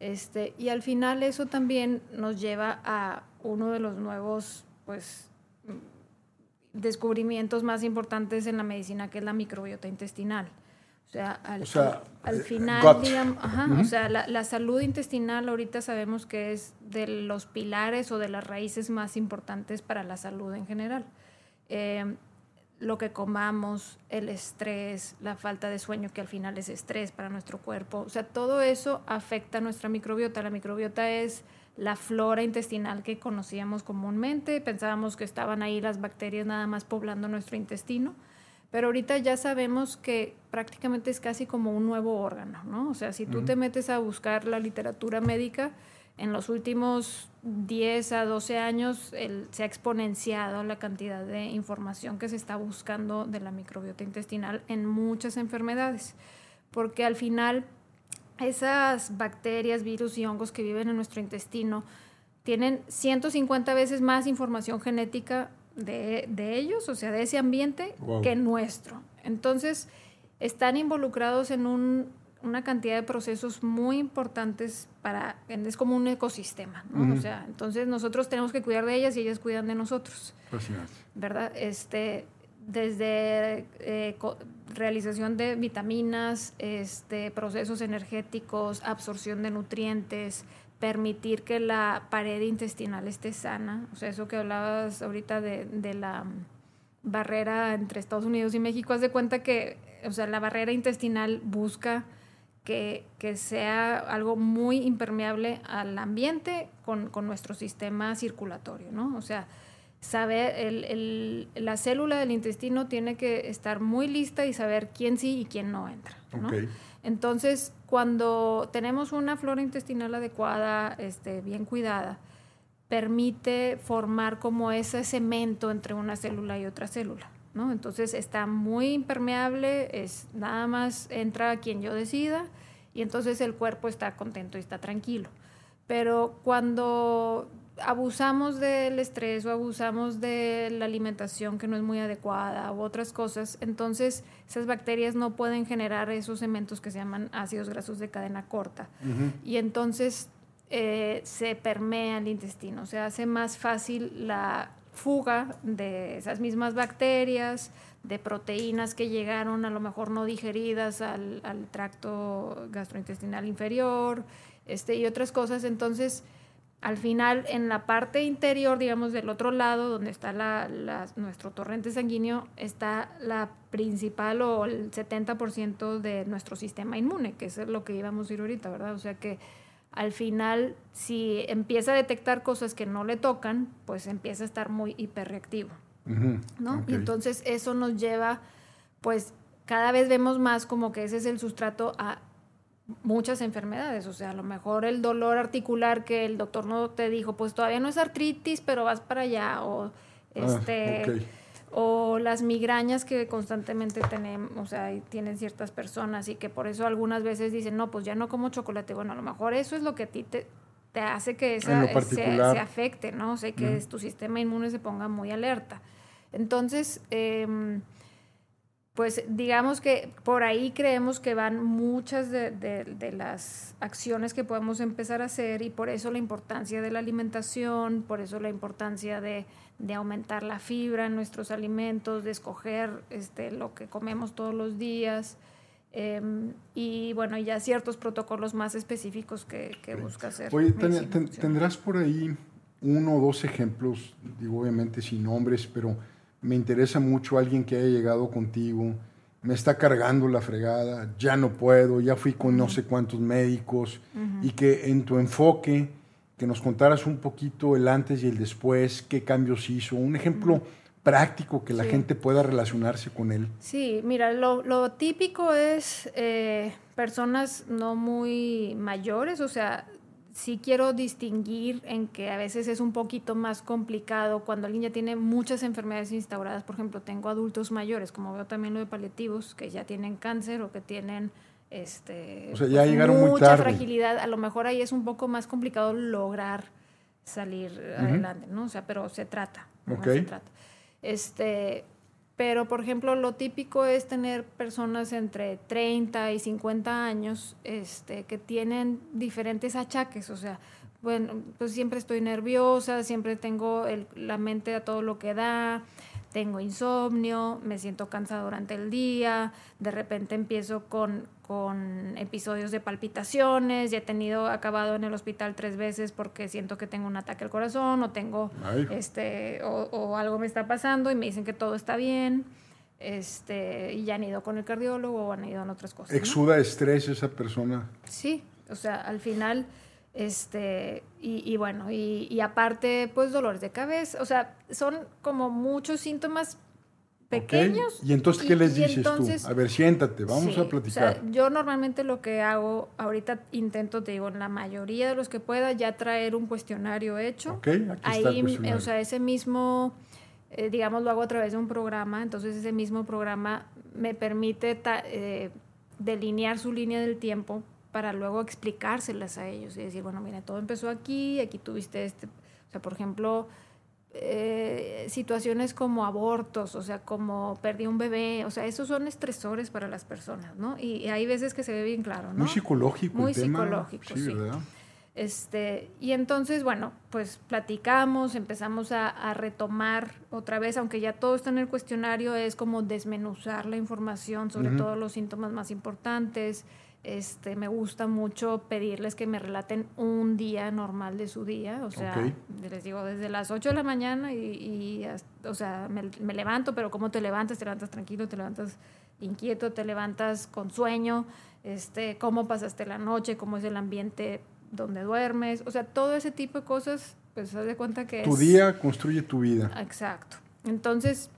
Este, y al final eso también nos lleva a uno de los nuevos, pues, descubrimientos más importantes en la medicina, que es la microbiota intestinal. O sea, al, al, eh, final, digamos, o sea, la, la, salud intestinal ahorita sabemos que es de los pilares o de las raíces más importantes para la salud en general. Eh, lo que comamos, el estrés, la falta de sueño, que al final es estrés para nuestro cuerpo, o sea, todo eso afecta a nuestra microbiota. La microbiota es la flora intestinal que conocíamos comúnmente, pensábamos que estaban ahí las bacterias nada más poblando nuestro intestino pero ahorita ya sabemos que prácticamente es casi como un nuevo órgano, ¿no? O sea, si tú te metes a buscar la literatura médica, en los últimos 10 a 12 años se ha exponenciado la cantidad de información que se está buscando de la microbiota intestinal en muchas enfermedades, porque al final esas bacterias, virus y hongos que viven en nuestro intestino tienen 150 veces más información genética de, ellos, o sea, de ese ambiente, que nuestro. Entonces, están involucrados en una cantidad de procesos muy importantes para, es como un ecosistema, ¿no? O sea, entonces nosotros tenemos que cuidar de ellas y ellas cuidan de nosotros. ¿Verdad? Este, desde eh, realización de vitaminas, este, procesos energéticos, absorción de nutrientes, permitir que la pared intestinal esté sana. O sea, eso que hablabas ahorita de, la barrera entre Estados Unidos y México, haz de cuenta que, o sea, la barrera intestinal busca que, sea algo muy impermeable al ambiente con, nuestro sistema circulatorio, ¿no? O sea, saber, el, la célula del intestino tiene que estar muy lista y saber quién sí y quién no entra, ¿no? Entonces, cuando tenemos una flora intestinal adecuada, este, bien cuidada, permite formar como ese cemento entre una célula y otra célula. ¿No? Entonces está muy impermeable, es nada más entra quien yo decida y entonces el cuerpo está contento y está tranquilo. Pero cuando abusamos del estrés o abusamos de la alimentación que no es muy adecuada u otras cosas, entonces esas bacterias no pueden generar esos cementos que se llaman ácidos grasos de cadena corta. Y entonces eh, se permea el intestino, se hace más fácil la fuga de esas mismas bacterias, de proteínas que llegaron a lo mejor no digeridas al, al tracto gastrointestinal inferior este, y otras cosas. Entonces, al final, en la parte interior, digamos, del otro lado, donde está la, nuestro torrente sanguíneo, está la principal o el 70% de nuestro sistema inmune, que es lo que íbamos a ir ahorita, ¿verdad? O sea que al final, si empieza a detectar cosas que no le tocan, pues empieza a estar muy hiperreactivo, ¿no? Y entonces eso nos lleva, pues cada vez vemos más como que ese es el sustrato a muchas enfermedades, o sea, a lo mejor el dolor articular que el doctor no te dijo, pues todavía no es artritis, pero vas para allá, o ah, este, o las migrañas que constantemente tenemos, o sea, tienen ciertas personas y que por eso algunas veces dicen, no, pues ya no como chocolate, bueno, a lo mejor eso es lo que a ti te, te hace que esa, se, afecte, ¿no? O sea, que tu sistema inmune se ponga muy alerta. Entonces, eh, pues digamos que por ahí creemos que van muchas de, las acciones que podemos empezar a hacer y por eso la importancia de la alimentación, por eso la importancia de, aumentar la fibra en nuestros alimentos, de escoger este, lo que comemos todos los días em, y bueno, ya ciertos protocolos más específicos que, busca hacer. Oye, ¿tendrás por ahí uno o dos ejemplos, digo obviamente sin nombres, pero me interesa mucho alguien que haya llegado contigo, me está cargando la fregada, ya no puedo, ya fui con no sé cuántos médicos, y que en tu enfoque, que nos contaras un poquito el antes y el después, qué cambios hizo, un ejemplo práctico que la gente pueda relacionarse con él. Sí, mira, lo, típico es eh, personas no muy mayores, o sea, sí quiero distinguir en que a veces es un poquito más complicado cuando alguien ya tiene muchas enfermedades instauradas. Por ejemplo, tengo adultos mayores, como veo también lo de paliativos, que ya tienen cáncer o que tienen este, o sea, ya llegaron mucha muy fragilidad. A lo mejor ahí es un poco más complicado lograr salir adelante, ¿no? O sea, pero se trata. Se trata. Este, pero, por ejemplo, lo típico es tener personas entre 30 y 50 años este, que tienen diferentes achaques. O sea, bueno, pues siempre estoy nerviosa, siempre tengo la mente a todo lo que da, tengo insomnio, me siento cansada durante el día, de repente empiezo con, con episodios de palpitaciones, ya he tenido acabado en el hospital tres veces porque siento que tengo un ataque al corazón o tengo este o, algo me está pasando y me dicen que todo está bien. Este, y ya han ido con el cardiólogo o han ido en otras cosas. ¿Exuda estrés esa persona? Sí, o sea, al final este, y, bueno, y, aparte, pues dolores de cabeza. O sea, son como muchos síntomas pequeños. ¿Y entonces qué les dices tú? A ver, siéntate, vamos a platicar. yo normalmente lo que hago, ahorita intento, te digo, en la mayoría de los que pueda, ya traer un cuestionario hecho. Ok, aquí está el O sea, ese mismo, eh, digamos, lo hago a través de un programa, entonces ese mismo programa me permite eh, delinear su línea del tiempo para luego explicárselas a ellos y decir, bueno, mira, todo empezó aquí, aquí tuviste este, o sea, por ejemplo, eh, situaciones como abortos, o sea, como perdí un bebé, o sea, esos son estresores para las personas, ¿no? Y, hay veces que se ve bien claro, ¿no? Muy psicológico. Muy psicológico, sí. ¿verdad? Este, y entonces, bueno, pues platicamos, empezamos a, retomar otra vez, aunque ya todo está en el cuestionario, es como desmenuzar la información sobre todos los síntomas más importantes, este, me gusta mucho pedirles que me relaten un día normal de su día, o sea, les digo desde las 8 de la mañana y, o sea, me, levanto, pero ¿cómo te levantas? ¿Te levantas tranquilo? ¿Te levantas inquieto? ¿Te levantas con sueño? Este, ¿Cómo pasaste la noche? ¿Cómo es el ambiente donde duermes? O sea, todo ese tipo de cosas, pues haz de cuenta que Tu día construye tu vida. Exacto. Entonces,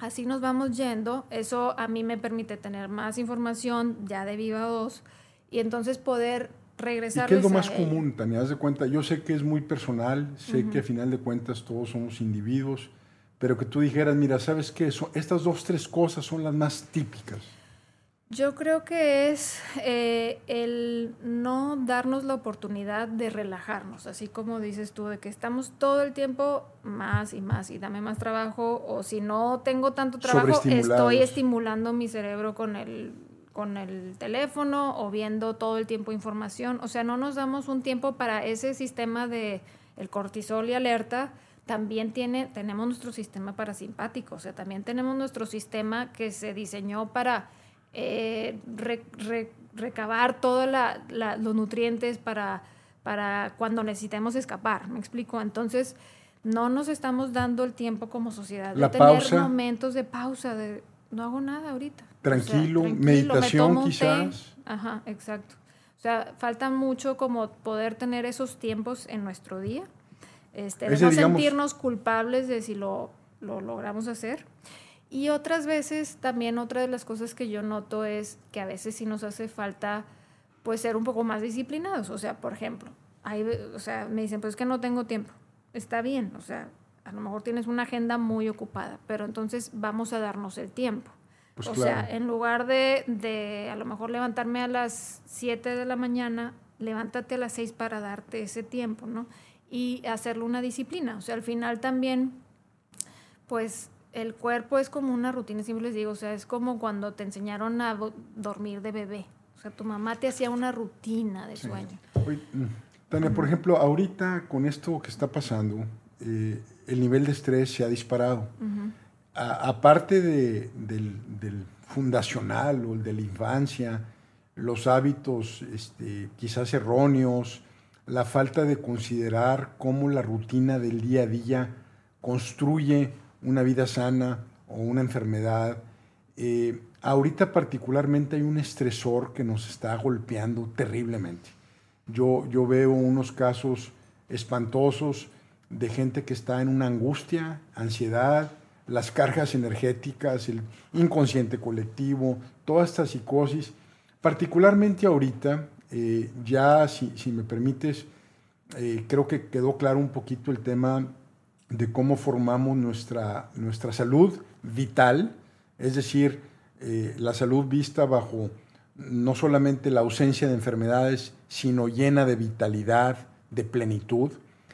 así nos vamos yendo. Eso a mí me permite tener más información ya de viva voz y entonces poder regresar. ¿Qué es lo más común, Tania? Haz de cuenta, yo sé que es muy personal, sé que a final de cuentas todos somos individuos, pero que tú dijeras, mira, ¿sabes qué? estas dos, tres cosas son las más típicas. Yo creo que es eh, el no darnos la oportunidad de relajarnos, así como dices tú, de que estamos todo el tiempo más y más y dame más trabajo, o si no tengo tanto trabajo, estoy estimulando mi cerebro con el, con el teléfono o viendo todo el tiempo información. O sea, no nos damos un tiempo para ese sistema de el cortisol y alerta. También tiene, tenemos nuestro sistema parasimpático, o sea, también tenemos nuestro sistema que se diseñó para eh, recabar todos los nutrientes para, para cuando necesitemos escapar, ¿me explico? Entonces, no nos estamos dando el tiempo como sociedad de tener momentos de pausa, de no hago nada ahorita. Tranquilo, meditación quizás. Ajá, exacto. O sea, falta mucho como poder tener esos tiempos en nuestro día, este, de no sentirnos culpables de si lo, lo logramos hacer. Y otras veces también otra de las cosas que yo noto es que a veces sí nos hace falta pues ser un poco más disciplinados. O sea, por ejemplo, hay, o sea, me dicen, pues es que no tengo tiempo. Está bien, o sea, a lo mejor tienes una agenda muy ocupada, pero entonces vamos a darnos el tiempo. Pues o sea, en lugar de, de a lo mejor levantarme a las 7 de la mañana, levántate a las 6 para darte ese tiempo, ¿no? Y hacerlo una disciplina. O sea, al final también, pues el cuerpo es como una rutina, siempre les digo, o sea, es como cuando te enseñaron a dormir de bebé. O sea, tu mamá te hacía una rutina de sueño. Mm, Tania, por ejemplo, ahorita con esto que está pasando, eh, el nivel de estrés se ha disparado. aparte del, fundacional o el de la infancia, los hábitos este, quizás erróneos, la falta de considerar cómo la rutina del día a día construye una vida sana o una enfermedad. Eh, ahorita particularmente hay un estresor que nos está golpeando terriblemente. Yo, yo veo unos casos espantosos de gente que está en una angustia, ansiedad, las cargas energéticas, el inconsciente colectivo, toda esta psicosis. Particularmente ahorita, eh, ya si, si, me permites, eh, creo que quedó claro un poquito el tema de cómo formamos nuestra, nuestra salud vital, es decir, eh, la salud vista bajo no solamente la ausencia de enfermedades, sino llena de vitalidad, de plenitud.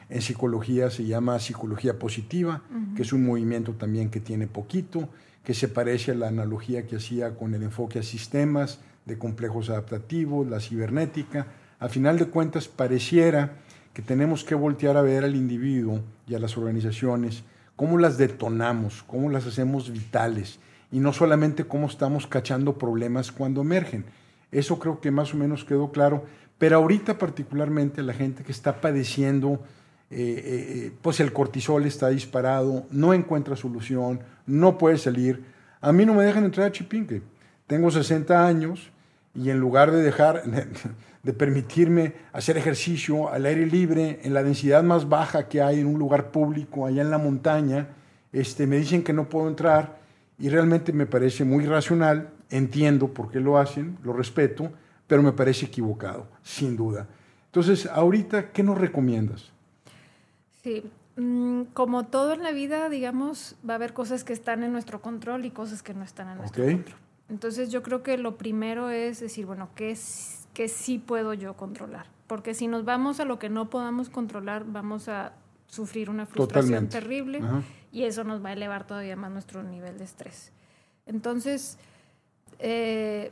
En psicología se llama psicología positiva, que es un movimiento también que tiene poquito, que se parece a la analogía que hacía con el enfoque a sistemas de complejos adaptativos, la cibernética. A final de cuentas, pareciera que tenemos que voltear a ver al individuo y a las organizaciones, cómo las detonamos, cómo las hacemos vitales, y no solamente cómo estamos cachando problemas cuando emergen. Eso creo que más o menos quedó claro, pero ahorita particularmente la gente que está padeciendo, eh, eh, eh, pues el cortisol está disparado, no encuentra solución, no puede salir. A mí no me dejan entrar a Chipinque. Tengo 60 años y en lugar de dejar, de permitirme hacer ejercicio al aire libre, en la densidad más baja que hay en un lugar público, allá en la montaña, este, me dicen que no puedo entrar y realmente me parece muy racional, entiendo por qué lo hacen, lo respeto, pero me parece equivocado, sin duda. Entonces, ahorita, ¿qué nos recomiendas? Sí, mm, como todo en la vida, digamos, va a haber cosas que están en nuestro control y cosas que no están en nuestro control. Entonces, yo creo que lo primero es decir, bueno, ¿qué, ¿qué sí puedo yo controlar? Porque si nos vamos a lo que no podamos controlar, vamos a sufrir una frustración terrible y eso nos va a elevar todavía más nuestro nivel de estrés. Entonces, eh,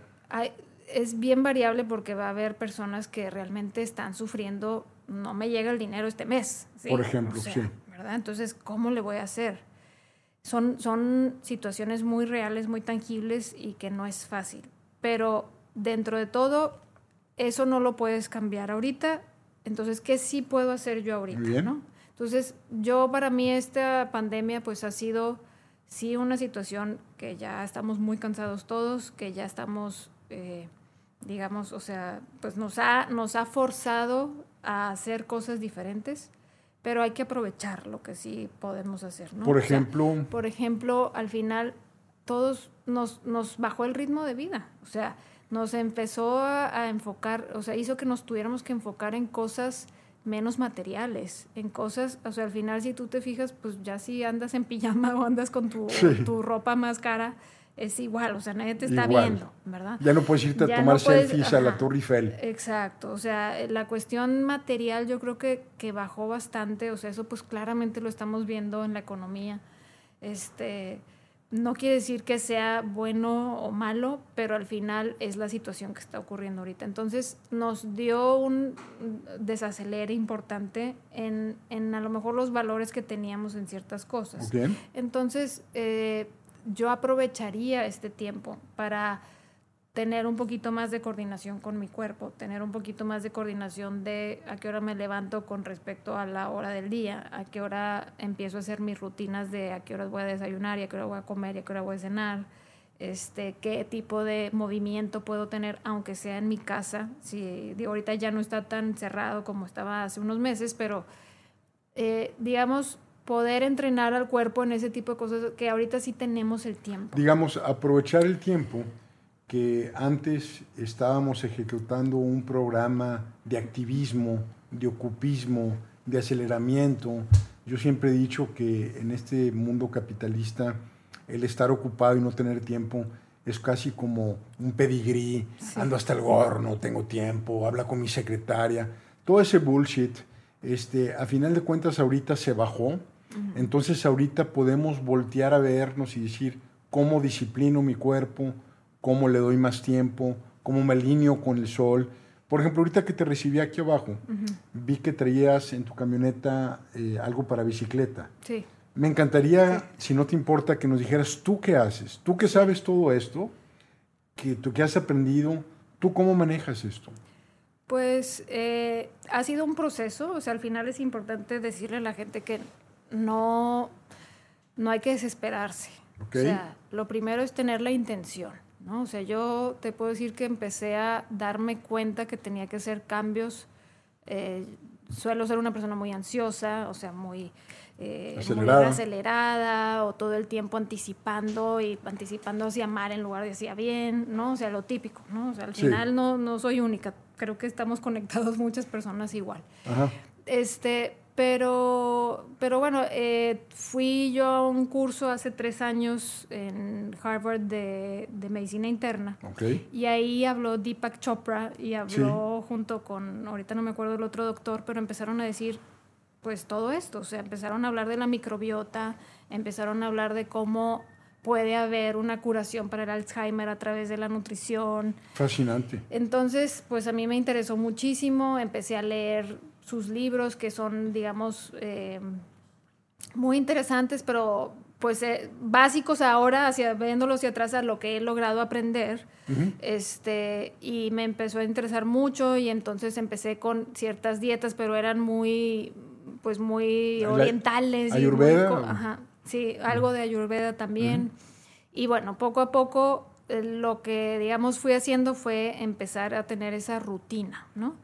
es bien variable porque va a haber personas que realmente están sufriendo, no me llega el dinero este mes. Por ejemplo, sí. ¿verdad? Entonces, ¿cómo le voy a hacer? Son, son situaciones muy reales, muy tangibles y que no es fácil. Pero dentro de todo, eso no lo puedes cambiar ahorita. Entonces, ¿qué sí puedo hacer yo ahorita? ¿no? Entonces, yo para mí esta pandemia pues ha sido sí una situación que ya estamos muy cansados todos, que ya estamos, eh, digamos, o sea, pues nos ha, nos ha forzado a hacer cosas diferentes, pero hay que aprovechar lo que sí podemos hacer, ¿no? Por ejemplo. por ejemplo, al final todos nos, nos bajó el ritmo de vida, o sea, nos empezó a, a enfocar, o sea, hizo que nos tuviéramos que enfocar en cosas menos materiales, en cosas, o sea, al final si tú te fijas, pues ya si andas en pijama o andas con tu, tu ropa más cara, es igual, o sea, nadie te está viendo, ¿verdad? Ya no puedes irte a tomar selfies a la Torre Eiffel. Exacto, o sea, la cuestión material yo creo que, que bajó bastante, o sea, eso pues claramente lo estamos viendo en la economía. Este, no quiere decir que sea bueno o malo, pero al final es la situación que está ocurriendo ahorita. Entonces nos dio un desacelere importante en, a lo mejor los valores que teníamos en ciertas cosas. Entonces eh, yo aprovecharía este tiempo para tener un poquito más de coordinación con mi cuerpo, tener un poquito más de coordinación de a qué hora me levanto con respecto a la hora del día, a qué hora empiezo a hacer mis rutinas de a qué hora voy a desayunar a qué hora voy a comer a qué hora voy a cenar, este, qué tipo de movimiento puedo tener, aunque sea en mi casa. Si digo, ahorita ya no está tan cerrado como estaba hace unos meses, pero eh, digamos, poder entrenar al cuerpo en ese tipo de cosas que ahorita sí tenemos el tiempo. Digamos, aprovechar el tiempo que antes estábamos ejecutando un programa de activismo, de ocupismo, de aceleramiento. Yo siempre he dicho que en este mundo capitalista el estar ocupado y no tener tiempo es casi como un pedigrí, ando hasta el gorro, no tengo tiempo, habla con mi secretaria, todo ese bullshit, este, a final de cuentas ahorita se bajó, entonces ahorita podemos voltear a vernos y decir cómo disciplino mi cuerpo, cómo le doy más tiempo, cómo me alineo con el sol. Por ejemplo, ahorita que te recibí aquí abajo, vi que traías en tu camioneta eh, algo para bicicleta. Sí. Me encantaría, si no te importa, que nos dijeras tú qué haces, tú que sabes todo esto, que tú que has aprendido, tú cómo manejas esto. Pues eh, ha sido un proceso, o sea, al final es importante decirle a la gente que no, no hay que desesperarse. O sea, lo primero es tener la intención. ¿No? O sea, yo te puedo decir que empecé a darme cuenta que tenía que hacer cambios. Eh, suelo ser una persona muy ansiosa, o sea, muy, eh, acelerada. o todo el tiempo anticipando y anticipando hacia mal en lugar de hacia bien, ¿no? O sea, lo típico, ¿no? O sea, al final no, no soy única, creo que estamos conectados muchas personas igual. Este, pero, pero bueno, eh, fui yo a un curso hace tres años en Harvard de, de medicina interna. Okay. Y ahí habló Deepak Chopra y habló junto con, ahorita no me acuerdo el otro doctor, pero empezaron a decir pues todo esto, o sea, empezaron a hablar de la microbiota, empezaron a hablar de cómo puede haber una curación para el Alzheimer a través de la nutrición. Fascinante. Entonces, pues a mí me interesó muchísimo, empecé a leer sus libros que son, digamos, eh, muy interesantes, pero pues eh, básicos ahora, hacia, viéndolos hacia atrás a lo que he logrado aprender. este, y me empezó a interesar mucho y entonces empecé con ciertas dietas, pero eran muy, pues muy orientales. ¿Ayurveda? ajá, sí, algo de ayurveda también. Y bueno, poco a poco eh, lo que, digamos, fui haciendo fue empezar a tener esa rutina, ¿no?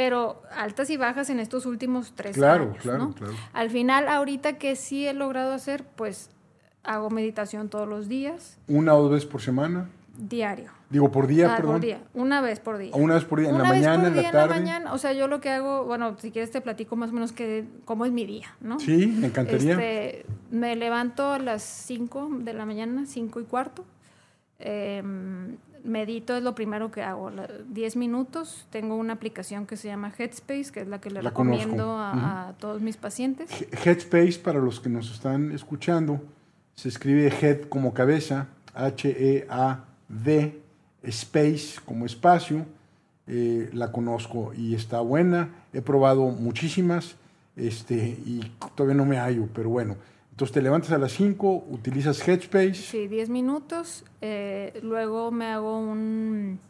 Pero altas y bajas en estos últimos tres claro, años. Claro, ¿no? claro. Al final, ahorita que sí he logrado hacer, pues hago meditación todos los días. ¿Una o dos veces por semana? Diario. Digo, por día, ah, perdón. Por día, una vez por día. Una vez por día, en una la vez mañana, por en día, la tarde. En la mañana, o sea, yo lo que hago, bueno, si quieres te platico más o menos que, cómo es mi día, ¿no? Sí, me encantaría. Este, me levanto a las 5 de la mañana, 5 y cuarto. Eh, medito es lo primero que hago, 10 minutos. Tengo una aplicación que se llama Headspace, que es la que le recomiendo a, a, todos mis pacientes. Headspace, para los que nos están escuchando, se escribe Head como cabeza, H-E-A-D, Space como espacio. Eh, la conozco y está buena. He probado muchísimas este, y todavía no me hallo, pero bueno. Entonces te levantas a las 5, utilizas Headspace. Sí, 10 minutos. Eh, luego me hago un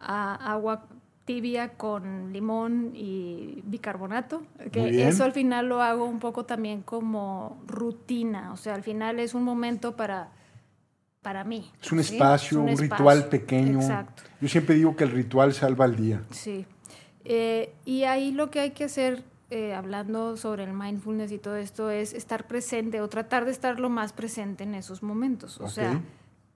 a, agua tibia con limón y bicarbonato. Que eso al final lo hago un poco también como rutina. O sea, al final es un momento para, para mí. Es un espacio, es un, un espacio. ritual pequeño. Exacto. Yo siempre digo que el ritual salva el día. Sí. Eh, y ahí lo que hay que hacer eh, hablando sobre el mindfulness y todo esto es estar presente o tratar de estar lo más presente en esos momentos. O okay. sea,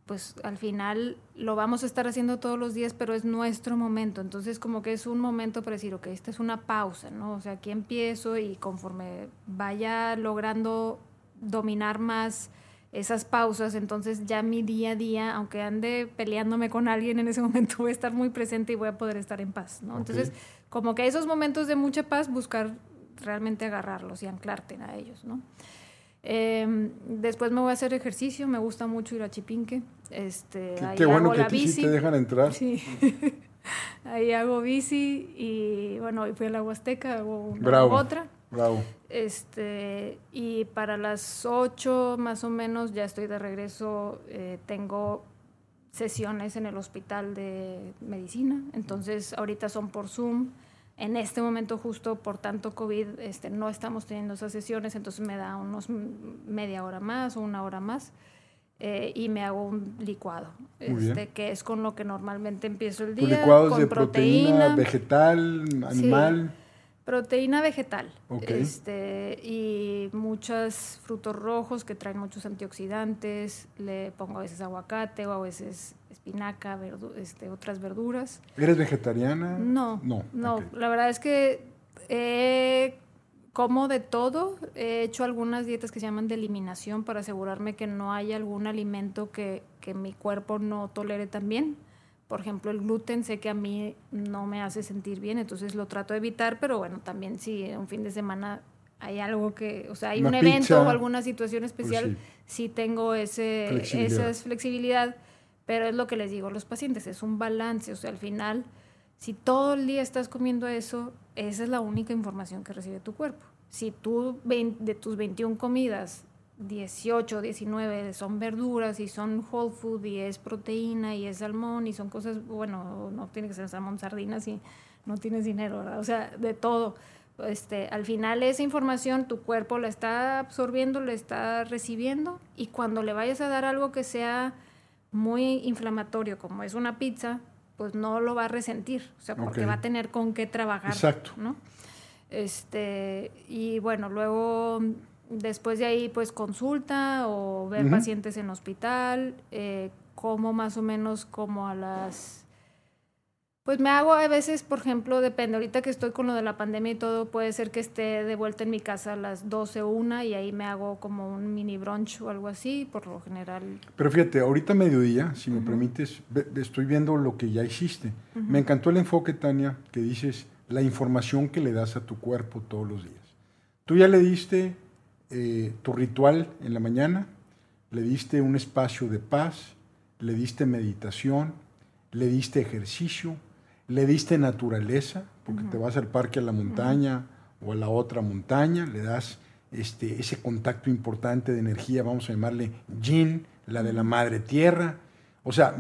pues al final lo vamos a estar haciendo todos los días, pero es nuestro momento. Entonces como que es un momento para decir, ok, esta es una pausa, ¿no? O sea, aquí empiezo y conforme vaya logrando dominar más esas pausas, entonces ya mi día a día, aunque ande peleándome con alguien en ese momento, voy a estar muy presente y voy a poder estar en paz, ¿no? Okay. Entonces, como que esos momentos de mucha paz, buscar realmente agarrarlos y anclarte a ellos, ¿no? Eh, después me voy a hacer ejercicio, me gusta mucho ir a Chipinque. Este, qué, ahí qué bueno hago que la bici. sí te dejan entrar. Sí. ahí hago bici y bueno, hoy fui a la Huasteca, hago una Bravo. otra. Bravo. Este, y para las 8 más o menos ya estoy de regreso. Eh, tengo sesiones en el hospital de medicina, entonces ahorita son por Zoom. En este momento, justo por tanto COVID, este, no estamos teniendo esas sesiones, entonces me da unos media hora más o una hora más. Eh, y me hago un licuado, este, que es con lo que normalmente empiezo el ¿Tu día. licuado con de proteína, proteína, vegetal, animal? Sí, proteína vegetal. Okay. Este, y muchos frutos rojos que traen muchos antioxidantes. Le pongo a veces aguacate o a veces espinaca, verdu este, otras verduras. ¿Eres vegetariana? No, no, no. okay. La verdad es que eh, como de todo. He hecho algunas dietas que se llaman de eliminación para asegurarme que no haya algún alimento que, que mi cuerpo no tolere tan bien. Por ejemplo, el gluten sé que a mí no me hace sentir bien, entonces lo trato de evitar, pero bueno, también si un fin de semana hay algo que, o sea, hay Una un evento pizza, o alguna situación especial, pues sí. sí. tengo ese, Flexibilidad. esa flexibilidad, pero es lo que les digo a los pacientes, es un balance, o sea, al final, si todo el día estás comiendo eso, esa es la única información que recibe tu cuerpo. Si tú de tus 21 comidas, 18, 19 son verduras y son whole food y es proteína y es salmón y son cosas, bueno, no tiene que ser salmón, sardinas y no tienes dinero, ¿verdad? O sea, de todo. Este, al final esa información tu cuerpo la está absorbiendo, la está recibiendo y cuando le vayas a dar algo que sea muy inflamatorio, como es una pizza, pues no lo va a resentir, o sea, porque va a tener con qué trabajar, Exacto. ¿no? Este, y bueno, luego después de ahí pues consulta o ver Ujú. pacientes en hospital, eh, como más o menos como a las Pues me hago a veces, por ejemplo, depende, ahorita que estoy con lo de la pandemia y todo, puede ser que esté de vuelta en mi casa a las 12 o 1 y ahí me hago como un mini brunch o algo así, por lo general. Pero fíjate, ahorita mediodía, si me permites, estoy viendo lo que ya hiciste. Me encantó el enfoque, Tania, que dices la información que le das a tu cuerpo todos los días. Tú ya le diste eh, tu ritual en la mañana, le diste un espacio de paz, le diste meditación, le diste ejercicio, le diste naturaleza, porque te vas al parque a la montaña o a la otra montaña, le das este, ese contacto importante de energía, vamos a llamarle yin, la de la madre tierra. O sea,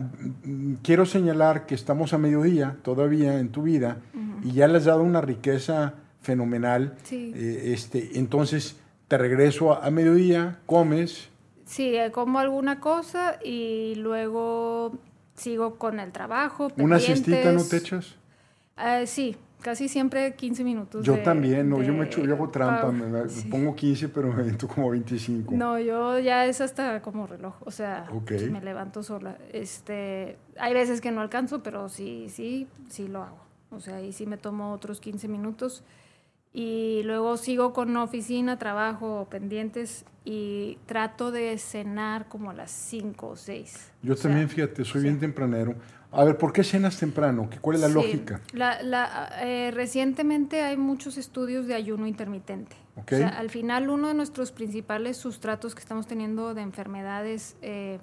quiero señalar que estamos a mediodía todavía en tu vida y ya le has dado una riqueza fenomenal. Eh, este, entonces, te regreso a, mediodía, comes. Sí, eh, como alguna cosa y luego sigo con el trabajo. ¿Una siestita no te echas? Uh, sí, casi siempre 15 minutos. Yo también, no, yo me echo, yo hago trampa, me, pongo 15, pero me meto como 25. No, yo ya es hasta como reloj, o sea, me levanto sola. Este, hay veces que no alcanzo, pero sí, sí, sí lo hago. O sea, ahí sí me tomo otros 15 minutos y luego sigo con oficina, trabajo, pendientes y trato de cenar como a las 5 o 6. Yo también, fíjate, soy bien tempranero. A ver, ¿por qué cenas temprano? ¿Cuál es la lógica? La, eh, recientemente hay muchos estudios de ayuno intermitente. O sea, al final uno de nuestros principales sustratos que estamos teniendo de enfermedades, eh,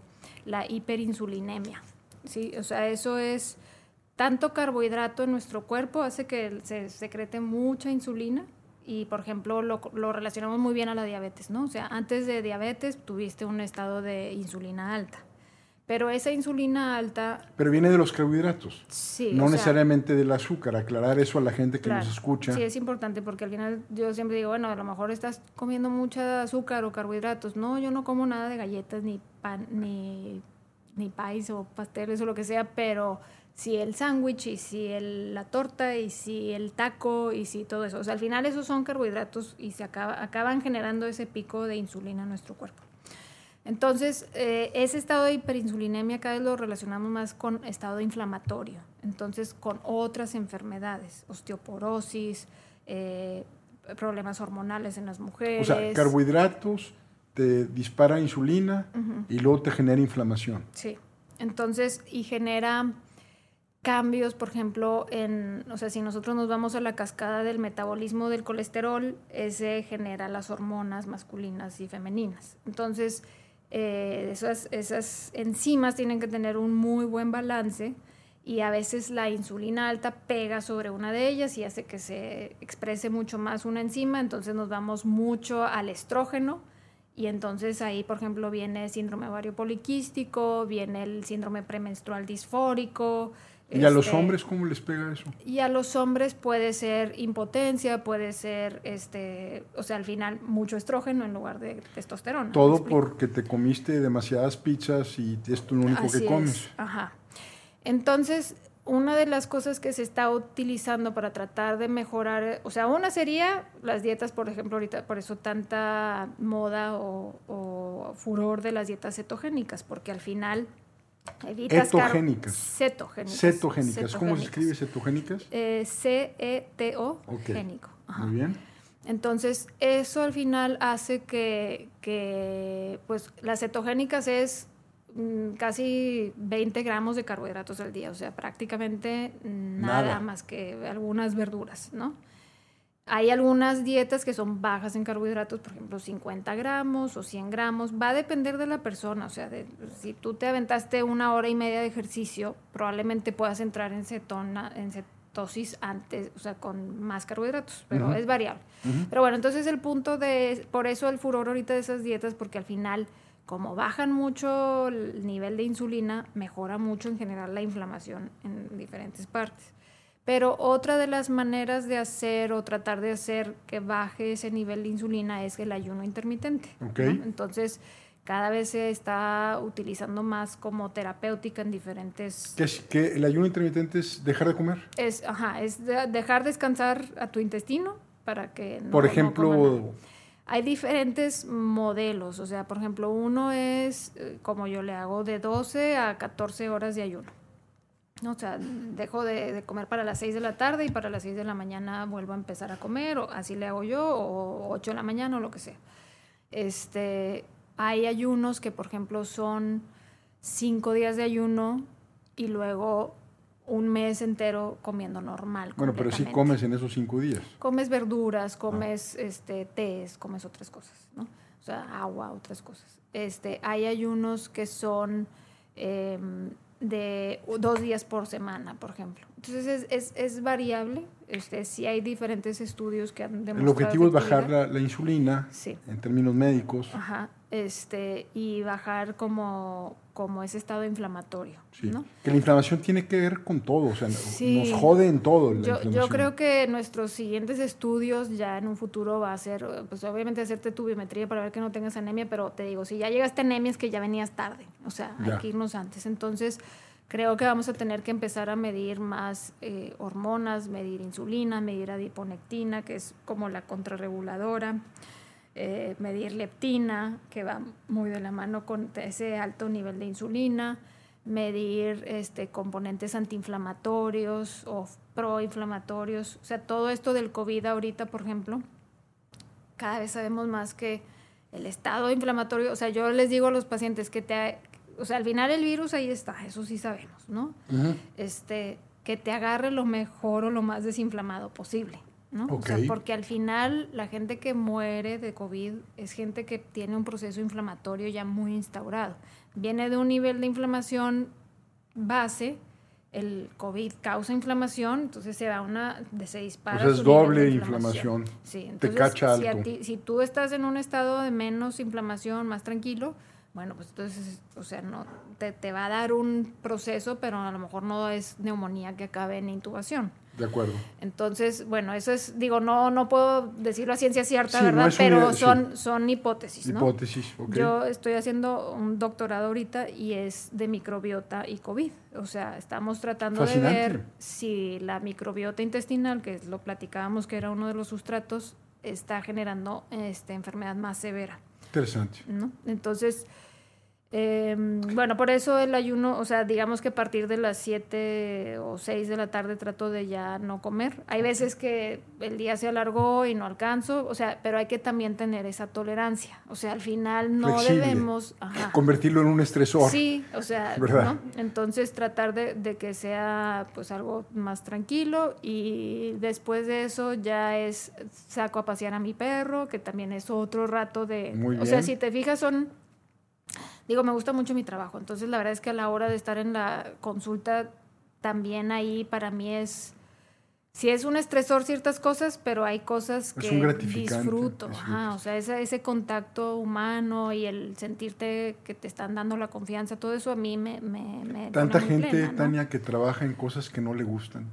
la hiperinsulinemia. ¿sí? O sea, eso es tanto carbohidrato en nuestro cuerpo hace que se secrete mucha insulina y, por ejemplo, lo, lo, relacionamos muy bien a la diabetes, ¿no? O sea, antes de diabetes tuviste un estado de insulina alta. Pero esa insulina alta... Pero viene de los carbohidratos. Sí. No necesariamente del azúcar. Aclarar eso a la gente que nos escucha. Sí, es importante porque al final yo siempre digo, bueno, a lo mejor estás comiendo mucha azúcar o carbohidratos. No, yo no como nada de galletas, ni pan, ni, ni pais o pasteles o lo que sea, pero si el sándwich y si el, la torta y si el taco y si todo eso. O sea, al final esos son carbohidratos y se acaba, acaban generando ese pico de insulina en nuestro cuerpo. Entonces, eh, ese estado de hiperinsulinemia cada vez lo relacionamos más con estado inflamatorio, entonces con otras enfermedades, osteoporosis, eh, problemas hormonales en las mujeres. O sea, carbohidratos te dispara insulina y luego te genera inflamación. Sí, entonces, y genera cambios, por ejemplo, en, o sea, si nosotros nos vamos a la cascada del metabolismo del colesterol, ese genera las hormonas masculinas y femeninas. Entonces, eh, esas, esas enzimas tienen que tener un muy buen balance y a veces la insulina alta pega sobre una de ellas y hace que se exprese mucho más una enzima, entonces nos vamos mucho al estrógeno y entonces ahí, por ejemplo, viene el síndrome ovario poliquístico, viene el síndrome premenstrual disfórico, ¿Y a los este, hombres cómo les pega eso? Y a los hombres puede ser impotencia, puede ser, este, o sea, al final mucho estrógeno en lugar de testosterona. Todo porque te comiste demasiadas pizzas y es lo único que comes. Ajá. Entonces, una de las cosas que se está utilizando para tratar de mejorar, o sea, una sería las dietas, por ejemplo, ahorita por eso tanta moda o, o furor de las dietas cetogénicas, porque al final Etogénicas. Cetogénicas. Cetogénicas. ¿Cómo se escribe cetogénicas? Eh, C-E-T-O, génico. Muy bien. Entonces, eso al final hace que, que pues, las cetogénicas es mm, casi 20 gramos de carbohidratos al día, o sea, prácticamente nada. más que algunas verduras, ¿no? Hay algunas dietas que son bajas en carbohidratos, por ejemplo, 50 gramos o 100 gramos. Va a depender de la persona. O sea, de, si tú te aventaste una hora y media de ejercicio, probablemente puedas entrar en, cetona, en cetosis antes, o sea, con más carbohidratos, pero es variable. Pero bueno, entonces el punto de, por eso el furor ahorita de esas dietas, porque al final, como bajan mucho el nivel de insulina, mejora mucho en general la inflamación en diferentes partes. Pero otra de las maneras de hacer o tratar de hacer que baje ese nivel de insulina es el ayuno intermitente. Entonces, cada vez se está utilizando más como terapéutica en diferentes... ¿Qué, es, que el ayuno intermitente es dejar de comer? Es, ajá, es dejar descansar a tu intestino para que... No, por ejemplo... hay diferentes modelos, o sea, por ejemplo, uno es, eh, como yo le hago, de 12 a 14 horas de ayuno. O sea, dejo de, comer para las 6 de la tarde y para las 6 de la mañana vuelvo a empezar a comer, o así le hago yo, o 8 de la mañana o lo que sea. Este, hay ayunos que, por ejemplo, son 5 días de ayuno y luego un mes entero comiendo normal. Bueno, pero sí comes en esos 5 días. Comes verduras, comes ah. este, tés, comes otras cosas, ¿no? O sea, agua, otras cosas. Este, hay ayunos que son... Em, de dos días por semana, por ejemplo. Entonces es, es, es variable. Este, sí hay diferentes estudios que han demostrado. El objetivo es bajar la, la insulina en términos médicos. Ajá, este, y bajar como, como ese estado inflamatorio. ¿no? Que la inflamación tiene que ver con todo, o sea, nos jode en todo. yo, yo, creo que nuestros siguientes estudios ya en un futuro va a ser, pues obviamente hacerte tu biometría para ver que no tengas anemia, pero te digo, si ya llegaste a anemia es que ya venías tarde, o sea, hay que irnos antes. Entonces, creo que vamos a tener que empezar a medir más eh, hormonas, medir insulina, medir adiponectina, que es como la contrarreguladora. Eh, medir leptina, que va muy de la mano con ese alto nivel de insulina, medir este, componentes antiinflamatorios o proinflamatorios. O sea, todo esto del COVID ahorita, por ejemplo, cada vez sabemos más que el estado inflamatorio, o sea, yo les digo a los pacientes que te, o sea, al final el virus ahí está, eso sí sabemos, ¿no? Este, que te agarre lo mejor o lo más desinflamado posible. ¿No? O sea, porque al final la gente que muere de COVID es gente que tiene un proceso inflamatorio ya muy instaurado. Viene de un nivel de inflamación base, el COVID causa inflamación, entonces se da una, se dispara. Pues es doble inflamación. Sí, te cacha si, si tú estás en un estado de menos inflamación, más tranquilo, bueno, pues entonces, o sea, no te, te va a dar un proceso, pero a lo mejor no es neumonía que acabe en intubación. De acuerdo. Entonces, bueno, eso es, digo, no, no puedo decirlo a ciencia cierta, ¿verdad? Pero son, son hipótesis, ¿no? Hipótesis, ok. Yo estoy haciendo un doctorado ahorita y es de microbiota y COVID. O sea, estamos tratando de ver si la microbiota intestinal, que lo platicábamos que era uno de los sustratos, está generando este, enfermedad más severa. Interesante. ¿no? Entonces, Em, bueno, por eso el ayuno, o sea, digamos que a partir de las 7 o 6 de la tarde trato de ya no comer. Hay veces que el día se alargó y no alcanzo, o sea, pero hay que también tener esa tolerancia. O sea, al final no debemos... Convertirlo en un estresor. Sí, o sea, ¿no? Entonces tratar de, de, que sea pues algo más tranquilo y después de eso ya es saco a pasear a mi perro, que también es otro rato de... o sea, si te fijas son digo, me gusta mucho mi trabajo, entonces la verdad es que a la hora de estar en la consulta, también ahí para mí es, sí es un estresor ciertas cosas, pero hay cosas que disfruto, o sea, ese, ese contacto humano y el sentirte que te están dando la confianza, todo eso a mí me... me, Tanta gente, Tania, que trabaja en cosas que no le gustan,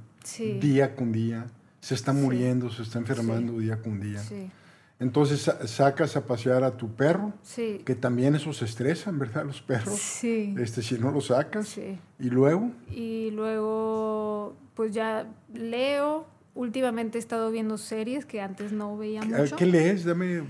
día con día, se está muriendo, se está enfermando día con día. Sí. Entonces sacas a pasear a tu perro, sí. que también esos estresan, ¿verdad? Los perros. Sí. Este, si no lo sacas. Sí. ¿Y luego? Y luego, pues ya leo, últimamente he estado viendo series que antes no veía mucho. ¿Qué lees? Dame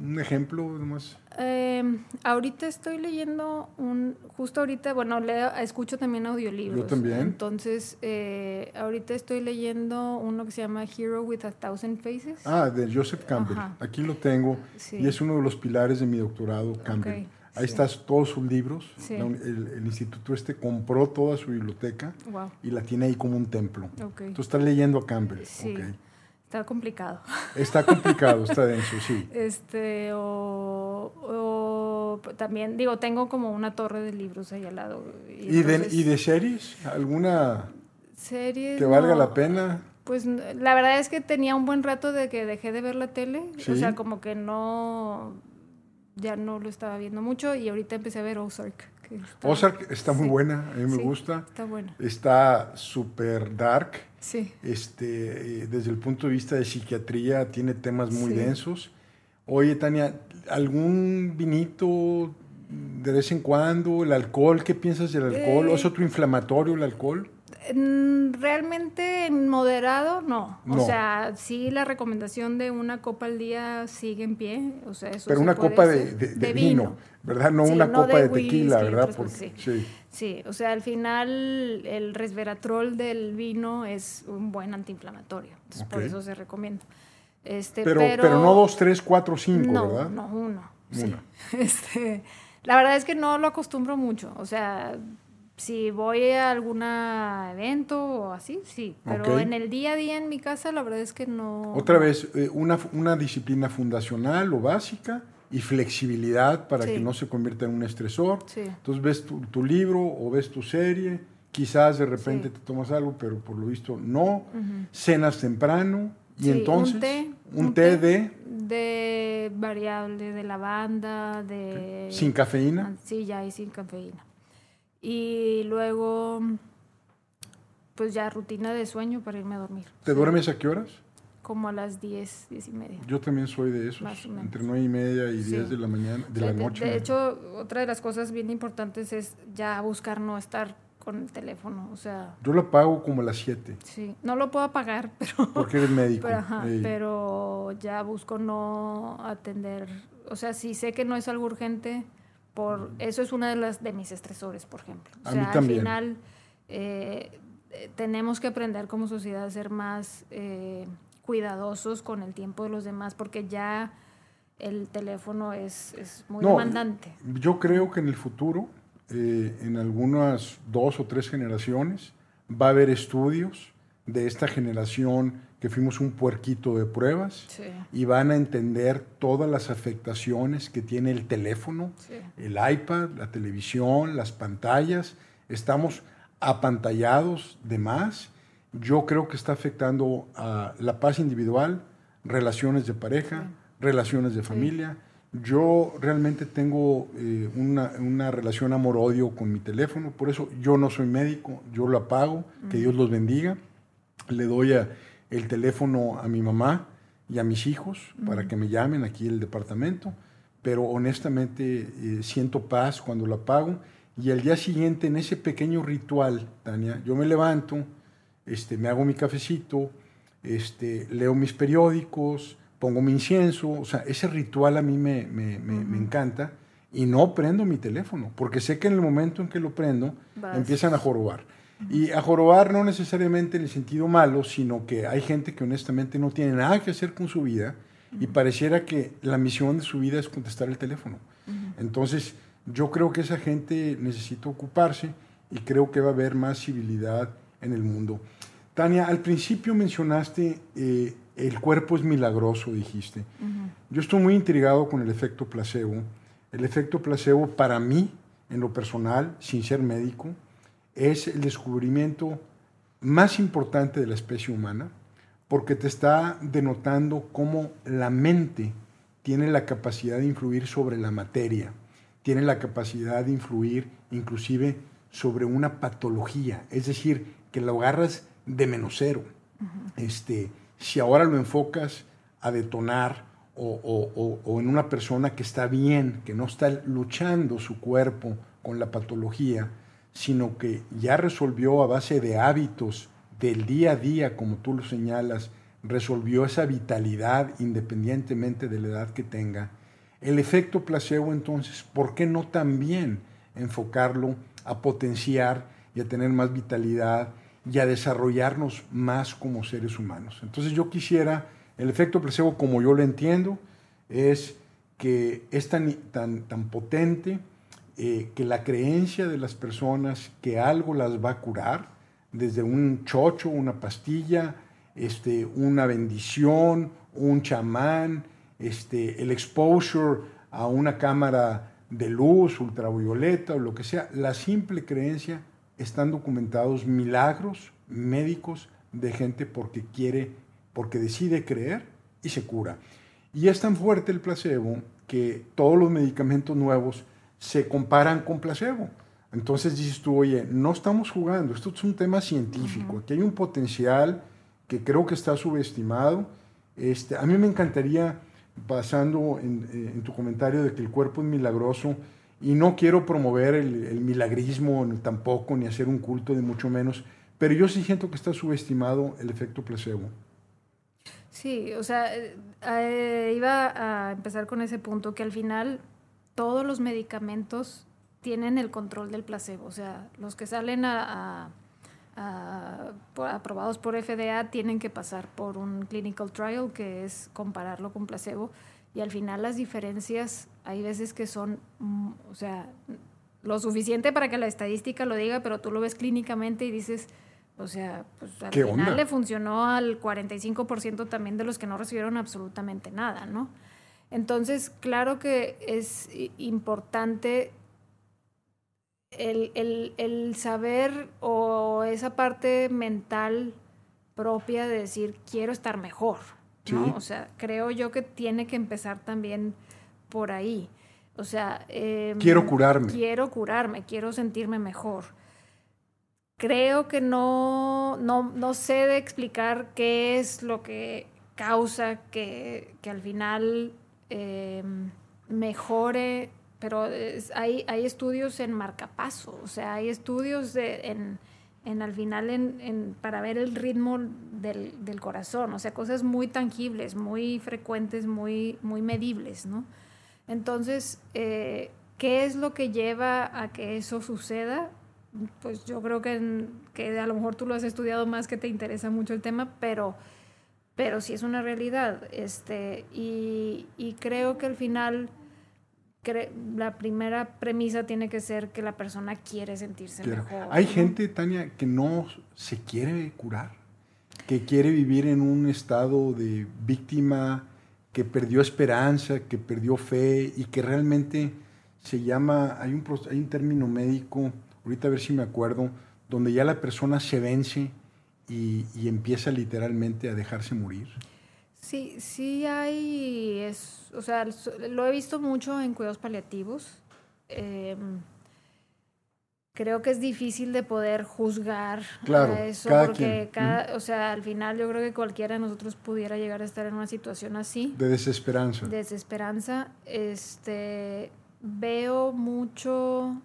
un ejemplo nomás. Eh, ahorita estoy leyendo un, justo ahorita, bueno, leo, escucho también audiolibros. Yo también. Entonces, eh, ahorita estoy leyendo uno que se llama Hero with a Thousand Faces. Ah, de Joseph Campbell. Aquí lo tengo y es uno de los pilares de mi doctorado, Campbell. Ahí están todos sus libros. el, instituto este compró toda su biblioteca y la tiene ahí como un templo. Entonces estás leyendo a Campbell. Sí. Está complicado. Está complicado, está denso, sí. Este, o, también, digo, tengo como una torre de libros ahí al lado. ¿Y, de, ¿y de series? ¿Alguna serie que valga la pena? Pues la verdad es que tenía un buen rato de que dejé de ver la tele. O sea, como que no ya no lo estaba viendo mucho y ahorita empecé a ver Ozark. Ozark está muy buena, a mí me gusta. Está buena. Está súper dark. Sí. Este, eh, desde el punto de vista de psiquiatría tiene temas muy densos. Oye, Tania, ¿algún vinito de vez en cuando? ¿El alcohol? ¿Qué piensas del alcohol? ¿O ¿Es eh, otro inflamatorio el alcohol? Realmente en moderado no. O sea, sí la recomendación de una copa al día sigue en pie. O sea, eso Pero una copa de, de, vino, ¿verdad? No una copa de, tequila, ¿verdad? sí. sí. o sea, al final el resveratrol del vino es un buen antiinflamatorio. Entonces, por eso se recomienda. Este, pero, pero, no dos, tres, cuatro, cinco, ¿verdad? No, uno. Sí. Este, la verdad es que no lo acostumbro mucho. O sea, si voy a algún evento o así, sí. Pero en el día a día en mi casa, la verdad es que no. Otra vez, eh, una, una, disciplina fundacional o básica y flexibilidad para que no se convierta en un estresor. Entonces ves tu, libro o ves tu serie, quizás de repente te tomas algo, pero por lo visto no. Cenas temprano y entonces. Un té. Un, té, de. De variable, de lavanda, de. ¿Sin cafeína? Sí, ya, y sin cafeína. Y luego, pues ya rutina de sueño para irme a dormir. ¿Te duermes a qué horas? Como a las 10, 10 y media. Yo también soy de esos, entre 9 y media y 10 de la mañana, de la noche. De, hecho, otra de las cosas bien importantes es ya buscar no estar con el teléfono, o sea... Yo lo apago como a las 7. Sí, no lo puedo apagar, pero... Porque eres médico. Pero, ajá, pero ya busco no atender, o sea, si sé que no es algo urgente, por, eso es una de las de mis estresores, por ejemplo. O sea, al final eh, tenemos que aprender como sociedad a ser más eh, cuidadosos con el tiempo de los demás, porque ya el teléfono es, es muy demandante. Yo creo que en el futuro, eh, en algunas dos o tres generaciones, va a haber estudios de esta generación que fuimos un puerquito de pruebas y van a entender todas las afectaciones que tiene el teléfono, el iPad, la televisión, las pantallas. Estamos apantallados de más. Yo creo que está afectando a la paz individual, relaciones de pareja, relaciones de familia. Yo realmente tengo eh, una, una, relación amor-odio con mi teléfono, por eso yo no soy médico, yo lo apago, que Dios los bendiga. Le doy a, el teléfono a mi mamá y a mis hijos para que me llamen aquí el departamento, pero honestamente eh, siento paz cuando lo apago y al día siguiente en ese pequeño ritual, Tania, yo me levanto, este, me hago mi cafecito, este, leo mis periódicos, pongo mi incienso, o sea, ese ritual a mí me, me, me, encanta y no prendo mi teléfono, porque sé que en el momento en que lo prendo empiezan a jorobar. Y a jorobar no necesariamente en el sentido malo, sino que hay gente que honestamente no tiene nada que hacer con su vida y pareciera que la misión de su vida es contestar el teléfono. Entonces, yo creo que esa gente necesita ocuparse y creo que va a haber más civilidad en el mundo. Tania, al principio mencionaste eh, el cuerpo es milagroso, dijiste. Yo estoy muy intrigado con el efecto placebo. El efecto placebo para mí, en lo personal, sin ser médico, es el descubrimiento más importante de la especie humana porque te está denotando cómo la mente tiene la capacidad de influir sobre la materia, tiene la capacidad de influir inclusive sobre una patología, es decir, que lo agarras de menos cero. este, si ahora lo enfocas a detonar o, o, en una persona que está bien, que no está luchando su cuerpo con la patología, sino que ya resolvió a base de hábitos del día a día, como tú lo señalas, resolvió esa vitalidad independientemente de la edad que tenga. El efecto placebo entonces, ¿por qué no también enfocarlo a potenciar y a tener más vitalidad y a desarrollarnos más como seres humanos? Entonces yo quisiera, el efecto placebo como yo lo entiendo, es que es tan, tan, tan potente, eh, que la creencia de las personas que algo las va a curar, desde un chocho, una pastilla, este, una bendición, un chamán, este, el exposure a una cámara de luz ultravioleta o lo que sea, la simple creencia, están documentados milagros médicos de gente porque quiere, porque decide creer y se cura. Y es tan fuerte el placebo que todos los medicamentos nuevos se comparan con placebo. Entonces dices tú, oye, no estamos jugando, esto es un tema científico, aquí hay un potencial que creo que está subestimado. Este, a mí me encantaría, basando en, eh, tu comentario de que el cuerpo es milagroso, y no quiero promover el, milagrismo tampoco, ni hacer un culto, de mucho menos, Pero yo sí siento que está subestimado el efecto placebo. Sí, o sea, eh, iba a empezar con ese punto, que al final todos los medicamentos tienen el control del placebo. O sea, los que salen a, aprobados por FDA tienen que pasar por un clinical trial, que es compararlo con placebo. Y al final las diferencias hay veces que son, mm, o sea, lo suficiente para que la estadística lo diga, pero tú lo ves clínicamente y dices, o sea, pues al final le funcionó al 45% también de los que no recibieron absolutamente nada, ¿no? Entonces, claro que es importante el, saber o esa parte mental propia de decir, quiero estar mejor, ¿no? O sea, creo yo que tiene que empezar también por ahí. O sea... Em, quiero curarme. Quiero curarme, quiero sentirme mejor creo que no, no, sé de explicar qué es lo que causa que, al final em, mejore, pero hay, hay estudios en marcapaso, o sea, hay estudios en, al final en, para ver el ritmo del, corazón, o sea, cosas muy tangibles, muy frecuentes, muy, muy medibles, ¿no? Entonces, eh, ¿qué es lo que lleva a que eso suceda? pues yo creo que, que a lo mejor tú lo has estudiado más, que te interesa mucho el tema, pero, pero sí es una realidad. Este, y, y creo que al final la primera premisa tiene que ser que la persona quiere sentirse mejor. Hay gente, Tania, que no se quiere curar, que quiere vivir en un estado de víctima, que perdió esperanza, que perdió fe y que realmente se llama, hay un, hay un término médico ahorita a ver si me acuerdo, donde ya la persona se vence y, empieza literalmente a dejarse morir. Sí, sí hay, es, o sea, lo he visto mucho en cuidados paliativos. Em, creo que es difícil de poder juzgar claro, eso porque o sea, al final yo creo que cualquiera de nosotros pudiera llegar a estar en una situación así. De desesperanza. Desesperanza. Este, veo mucho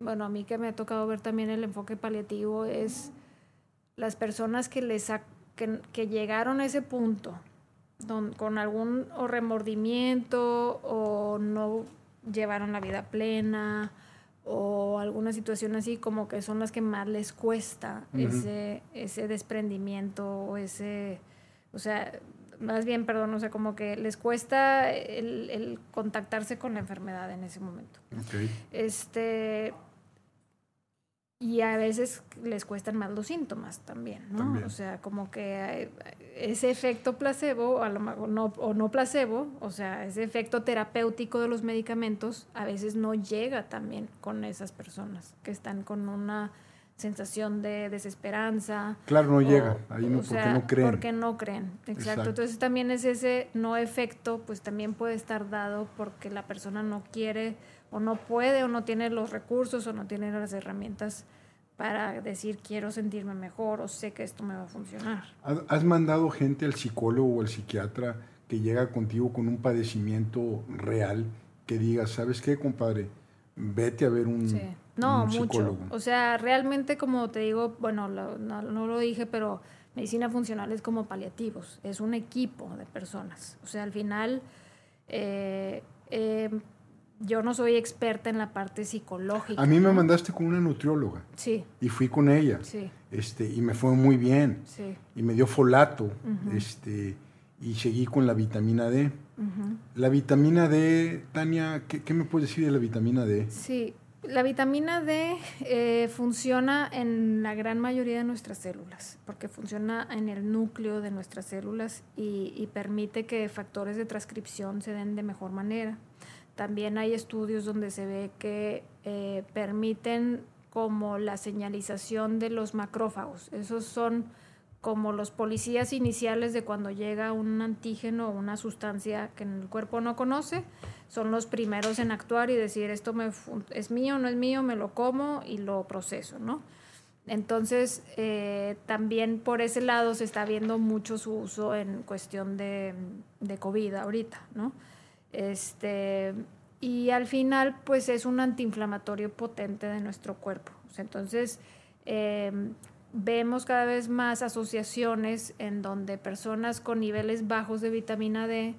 bueno, a mí que me ha tocado ver también el enfoque paliativo es las personas que, les que, llegaron a ese punto con algún o remordimiento o no llevaron la vida plena o alguna situación así como que son las que más les cuesta ese, ese desprendimiento o ese, o sea, más bien, perdón, o sea, como que les cuesta el, el contactarse con la enfermedad en ese momento. Okay. Este, y a veces les cuestan más los síntomas también, ¿no? O sea, como que ese efecto placebo, o, no, o no placebo, o sea, ese efecto terapéutico de los medicamentos, a veces no llega también con esas personas que están con una sensación de desesperanza. Claro, no llega, ahí no, porque no creen. Porque no creen, exacto. Entonces también es ese no efecto, pues también puede estar dado porque la persona no quiere o no puede o no tiene los recursos o no tiene las herramientas para decir quiero sentirme mejor o sé que esto me va a funcionar. ¿Has mandado gente al psicólogo o al psiquiatra que llega contigo con un padecimiento real que diga, ¿sabes qué, compadre? Vete a ver un, sí. no, mucho. O sea, realmente como te digo, bueno, no, lo dije, pero medicina funcional es como paliativos, es un equipo de personas. O sea, al final... Eh, eh, yo no soy experta en la parte psicológica. A mí me mandaste con una nutrióloga. Sí. Y fui con ella. Sí. Este, y me fue muy bien. Sí. Y me dio folato. este, y seguí con la vitamina D. La vitamina D, Tania, ¿qué, me puedes decir de la vitamina D? Sí, la vitamina D eh, funciona en la gran mayoría de nuestras células, porque funciona en el núcleo de nuestras células y, y permite que factores de transcripción se den de mejor manera. También hay estudios donde se ve que eh, permiten como la señalización de los macrófagos. Esos son como los policías iniciales de cuando llega un antígeno o una sustancia que el cuerpo no conoce, son los primeros en actuar y decir esto me es mío, no es mío, me lo como y lo proceso, ¿no? Entonces, eh, también por ese lado se está viendo mucho su uso en cuestión de, de COVID ahorita, ¿no? Este, y al final, pues es un antiinflamatorio potente de nuestro cuerpo. entonces, em, vemos cada vez más asociaciones en donde personas con niveles bajos de vitamina D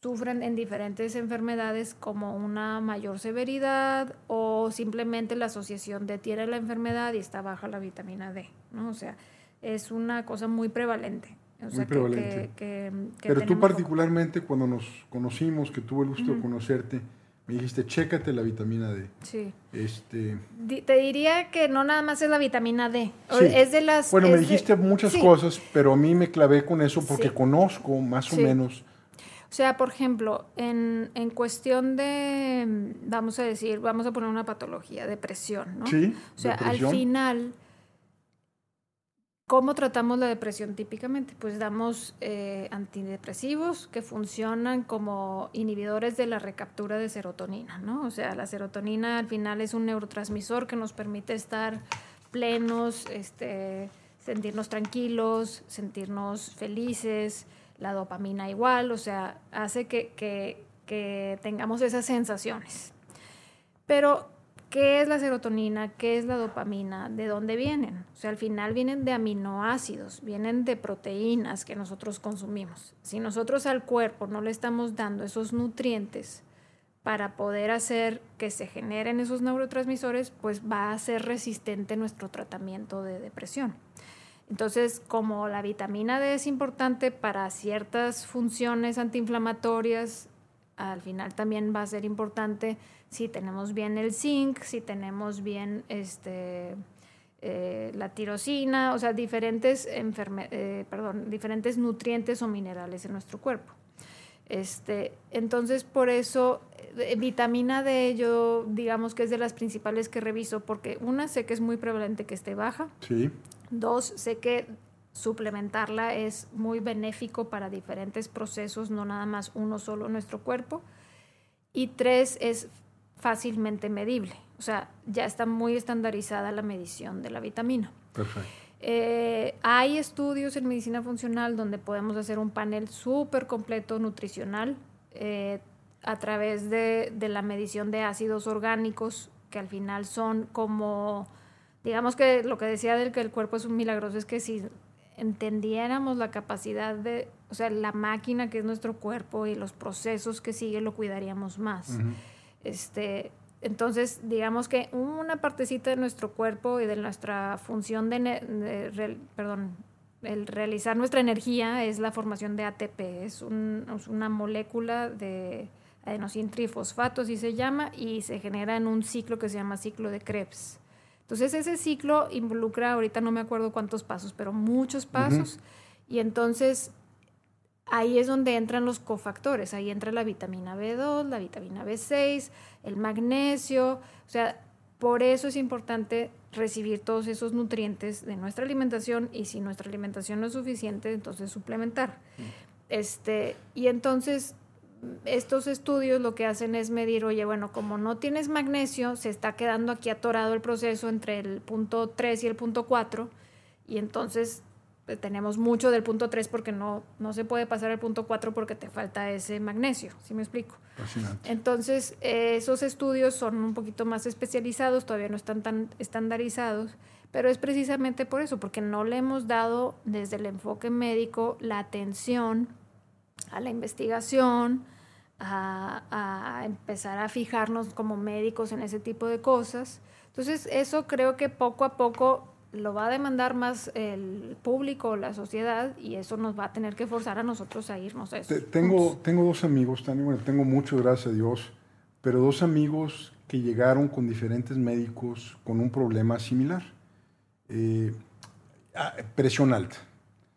sufren en diferentes enfermedades como una mayor severidad o simplemente la asociación de tiene la enfermedad y está baja la vitamina D, ¿no? O sea, es una cosa muy prevalente. Muy prevalente. Pero tú particularmente cuando nos conocimos, que tuve el gusto de conocerte, me dijiste, chécate la vitamina D. Sí. Este... Te diría que no nada más es la vitamina D. Es de las... Bueno, me dijiste muchas cosas, pero a mí me clavé con eso porque conozco más o menos... O sea, por ejemplo, en, en, cuestión de, vamos a decir, vamos a poner una patología, depresión, ¿no? Sí. O sea, al final ¿Cómo tratamos la depresión típicamente? Pues damos eh, antidepresivos que funcionan como inhibidores de la recaptura de serotonina, ¿no? O sea, la serotonina al final es un neurotransmisor que nos permite estar plenos, este, sentirnos tranquilos, sentirnos felices, la dopamina igual, o sea, hace que, que, que tengamos esas sensaciones. Pero ¿Qué es la serotonina? ¿Qué es la dopamina? ¿De dónde vienen? O sea, al final vienen de aminoácidos, vienen de proteínas que nosotros consumimos. Si nosotros al cuerpo no le estamos dando esos nutrientes para poder hacer que se generen esos neurotransmisores, pues va a ser resistente nuestro tratamiento de depresión. Entonces, como la vitamina D es importante para ciertas funciones antiinflamatorias, al final también va a ser importante si tenemos bien el zinc, si tenemos bien este, eh, la tirosina, o sea, diferentes, eh, perdón, diferentes nutrientes o minerales en nuestro cuerpo. Este, entonces, por eso, eh, vitamina D, yo digamos que es de las principales que reviso, porque una, sé que es muy prevalente que esté baja. Sí. Dos, sé que suplementarla es muy benéfico para diferentes procesos, no nada más uno solo en nuestro cuerpo. Y tres, es fácilmente medible. O sea, ya está muy estandarizada la medición de la vitamina. Perfecto. Eh, hay estudios en medicina funcional donde podemos hacer un panel súper completo nutricional eh, a través de, de, la medición de ácidos orgánicos, que al final son como, digamos que lo que decía del que el cuerpo es un milagroso es que si entendiéramos la capacidad de, o sea, la máquina que es nuestro cuerpo y los procesos que sigue, lo cuidaríamos más. Este, entonces, digamos que una partecita de nuestro cuerpo y de nuestra función de, perdón, el realizar nuestra energía es la formación de ATP, es, una molécula de adenosintrifosfato, así se llama, y se genera en un ciclo que se llama ciclo de Krebs. Entonces ese ciclo involucra, ahorita no me acuerdo cuántos pasos, pero muchos pasos, y entonces ahí es donde entran los cofactores, ahí entra la vitamina B2, la vitamina B6, el magnesio, o sea, por eso es importante recibir todos esos nutrientes de nuestra alimentación y si nuestra alimentación no es suficiente, entonces suplementar. Este, y entonces estos estudios lo que hacen es medir, oye, bueno, como no tienes magnesio, se está quedando aquí atorado el proceso entre el punto 3 y el punto 4 y entonces tenemos mucho del punto 3 porque no, no se puede pasar al punto 4 porque te falta ese magnesio, ¿sí me explico? Entonces, esos estudios son un poquito más especializados, todavía no están tan estandarizados, pero es precisamente por eso, porque no le hemos dado desde el enfoque médico la atención a la investigación, a, a empezar a fijarnos como médicos en ese tipo de cosas. Entonces, eso creo que poco a poco lo va a demandar más el público, la sociedad, y eso nos va a tener que forzar a nosotros a irnos a eso. Tengo, tengo dos amigos, Tania, bueno, tengo mucho, gracias a Dios, pero dos amigos que llegaron con diferentes médicos con un problema similar. Eh, presión alta.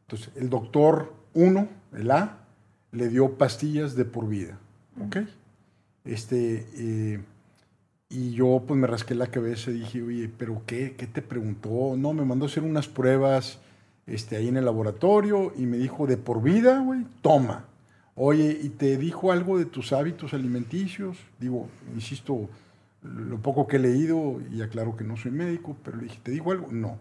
Entonces, el doctor 1, el A, le dio pastillas de por vida. ¿Ok? Este, eh, y yo pues me rasqué la cabeza y dije, oye, ¿pero qué? ¿Qué te preguntó? No, me mandó a hacer unas pruebas este, ahí en el laboratorio y me dijo, de por vida, güey, toma. Oye, ¿y te dijo algo de tus hábitos alimenticios? Digo, insisto, lo poco que he leído, y aclaro que no soy médico, pero le dije, ¿te dijo algo? No.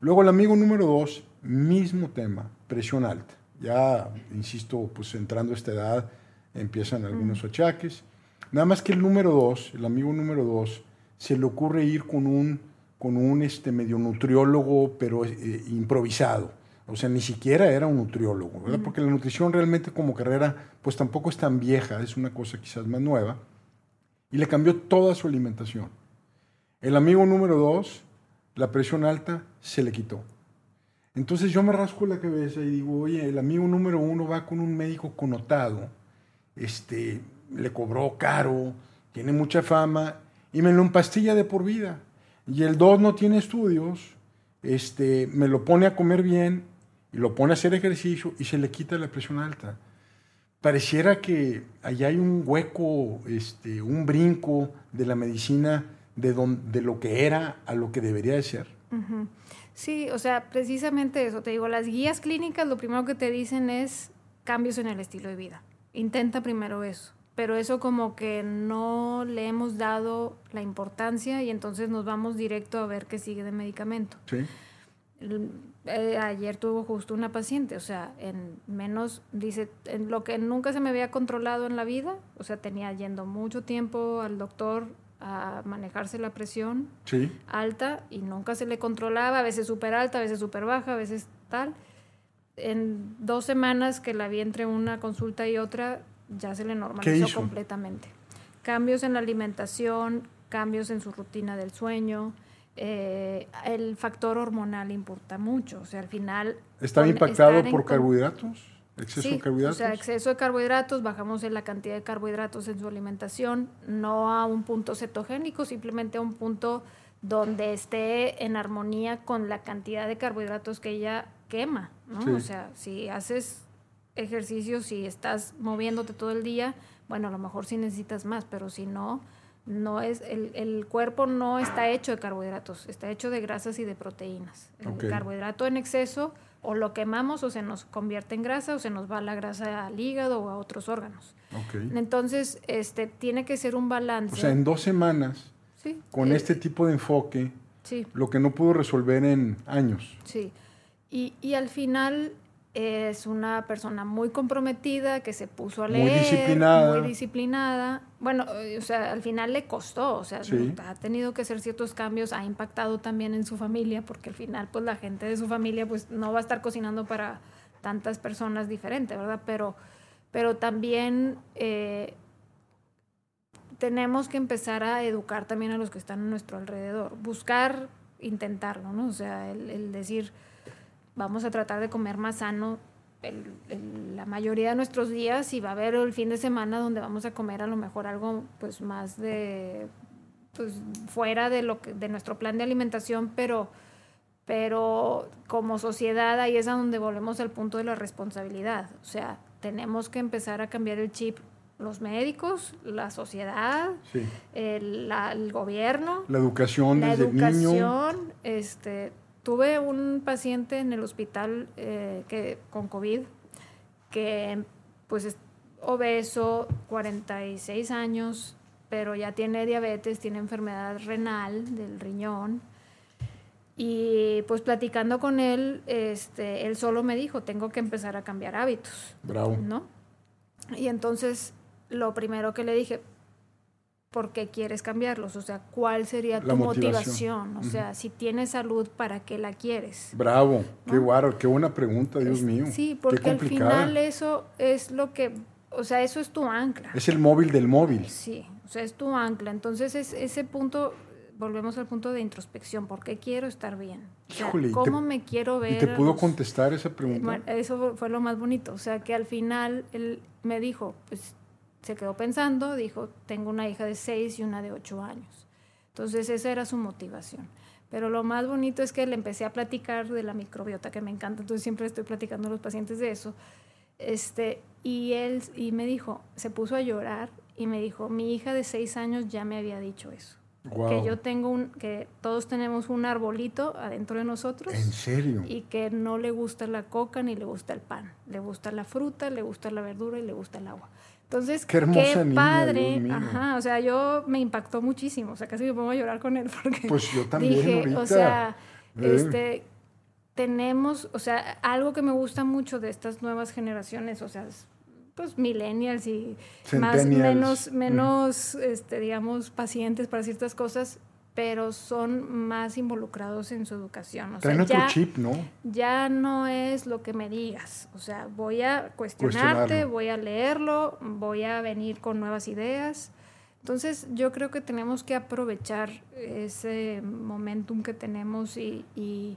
Luego el amigo número dos, mismo tema, presión alta. Ya, insisto, pues entrando a esta edad empiezan algunos achaques. Nada más que el número dos, el amigo número dos, se le ocurre ir con un con un este, medio nutriólogo, pero eh, improvisado. O sea, ni siquiera era un nutriólogo, ¿verdad? Porque la nutrición realmente como carrera, pues tampoco es tan vieja, es una cosa quizás más nueva. Y le cambió toda su alimentación. El amigo número dos, la presión alta, se le quitó. Entonces yo me rasco la cabeza y digo, oye, el amigo número uno va con un médico connotado, este, le cobró caro, tiene mucha fama y me lo empastilla de por vida. Y el dos no tiene estudios, este, me lo pone a comer bien y lo pone a hacer ejercicio y se le quita la presión alta. Pareciera que allá hay un hueco, este, un brinco de la medicina de, de lo que era a lo que debería de ser. Sí, o sea, precisamente eso, te digo, las guías clínicas lo primero que te dicen es cambios en el estilo de vida. Intenta primero eso, pero eso como que no le hemos dado la importancia y entonces nos vamos directo a ver qué sigue de medicamento. Sí. Eh, ayer tuvo justo una paciente, o sea, en menos, dice, en lo que nunca se me había controlado en la vida, o sea, tenía yendo mucho tiempo al doctor a manejarse la presión alta y nunca se le controlaba, a veces súper alta, a veces súper baja, a veces tal. En dos semanas que la vi entre una consulta y otra, ya se le normalizó completamente. Cambios en la alimentación, cambios en su rutina del sueño, eh, el factor hormonal importa mucho. O sea, al final... ¿Está impactado por carbohidratos? ¿Exceso de carbohidratos? O sea, exceso de carbohidratos, bajamos en la cantidad de carbohidratos en su alimentación, no a un punto cetogénico, simplemente a un punto donde esté en armonía con la cantidad de carbohidratos que ella quema, ¿no? O sea, si haces ejercicio, si estás moviéndote todo el día, bueno, a lo mejor sí necesitas más, pero si no, no es el, el, cuerpo no está hecho de carbohidratos, está hecho de grasas y de proteínas. El carbohidrato en exceso o lo quemamos o se nos convierte en grasa o se nos va la grasa al hígado o a otros órganos. Entonces, este tiene que ser un balance. O sea, en dos semanas, con eh, este tipo de enfoque, lo que no pudo resolver en años. Sí. Y, y al final es una persona muy comprometida, que se puso a leer. Muy disciplinada. Muy disciplinada. Bueno, eh, o sea, al final le costó, o sea, ha tenido que hacer ciertos cambios, ha impactado también en su familia, porque al final, pues la gente de su familia, pues no va a estar cocinando para tantas personas diferentes, ¿verdad? Pero, pero también eh, tenemos que empezar a educar también a los que están a nuestro alrededor, buscar, intentarlo, ¿no? O sea, el decir vamos a tratar de comer más sano la mayoría de nuestros días y va a haber el fin de semana donde vamos a comer a lo mejor algo pues más de pues fuera de lo que, de nuestro plan de alimentación, pero pero como sociedad ahí es a donde volvemos al punto de la responsabilidad. O sea, tenemos que empezar a cambiar el chip los médicos, la sociedad, el, el, gobierno, la educación la desde educación, este, tuve un paciente en el hospital eh, que, con COVID que pues es obeso, 46 años, pero ya tiene diabetes, tiene enfermedad renal del riñón. Y pues platicando con él, este, él solo me dijo, tengo que empezar a cambiar hábitos. Bravo. ¿No? Y entonces lo primero que le dije, por qué quieres cambiarlos, o sea, cuál sería tu motivación, o sea, si tienes salud, ¿para qué la quieres? Bravo, qué guaro, qué buena pregunta, Dios mío. Sí, porque al final eso es lo que, o sea, eso es tu ancla. Es el móvil del móvil. Sí, o sea, es tu ancla. Entonces, es ese punto, volvemos al punto de introspección, ¿por qué quiero estar bien? ¿Cómo me quiero ver? ¿Y te pudo contestar esa pregunta? Bueno, eso fue lo más bonito, o sea, que al final él me dijo, pues se quedó pensando, dijo, tengo una hija de seis y una de ocho años. Entonces esa era su motivación. Pero lo más bonito es que le empecé a platicar de la microbiota, que me encanta, entonces siempre estoy platicando a los pacientes de eso. Este, y él y me dijo, se puso a llorar y me dijo, mi hija de seis años ya me había dicho eso. Que yo tengo un, que todos tenemos un arbolito adentro de nosotros. ¿En serio? Y que no le gusta la coca ni le gusta el pan. Le gusta la fruta, le gusta la verdura y le gusta el agua. Entonces, qué, padre. Ajá, o sea, yo me impactó muchísimo. O sea, casi me pongo a llorar con él porque. Pues yo también. Dije, o sea, este, tenemos, o sea, algo que me gusta mucho de estas nuevas generaciones, o sea, pues millennials y más menos, menos, este, digamos, pacientes para ciertas cosas, pero son más involucrados en su educación. O sea, otro chip, ¿no? Ya no es lo que me digas. O sea, voy a cuestionarte, voy a leerlo, voy a venir con nuevas ideas. Entonces, yo creo que tenemos que aprovechar ese momentum que tenemos y, y,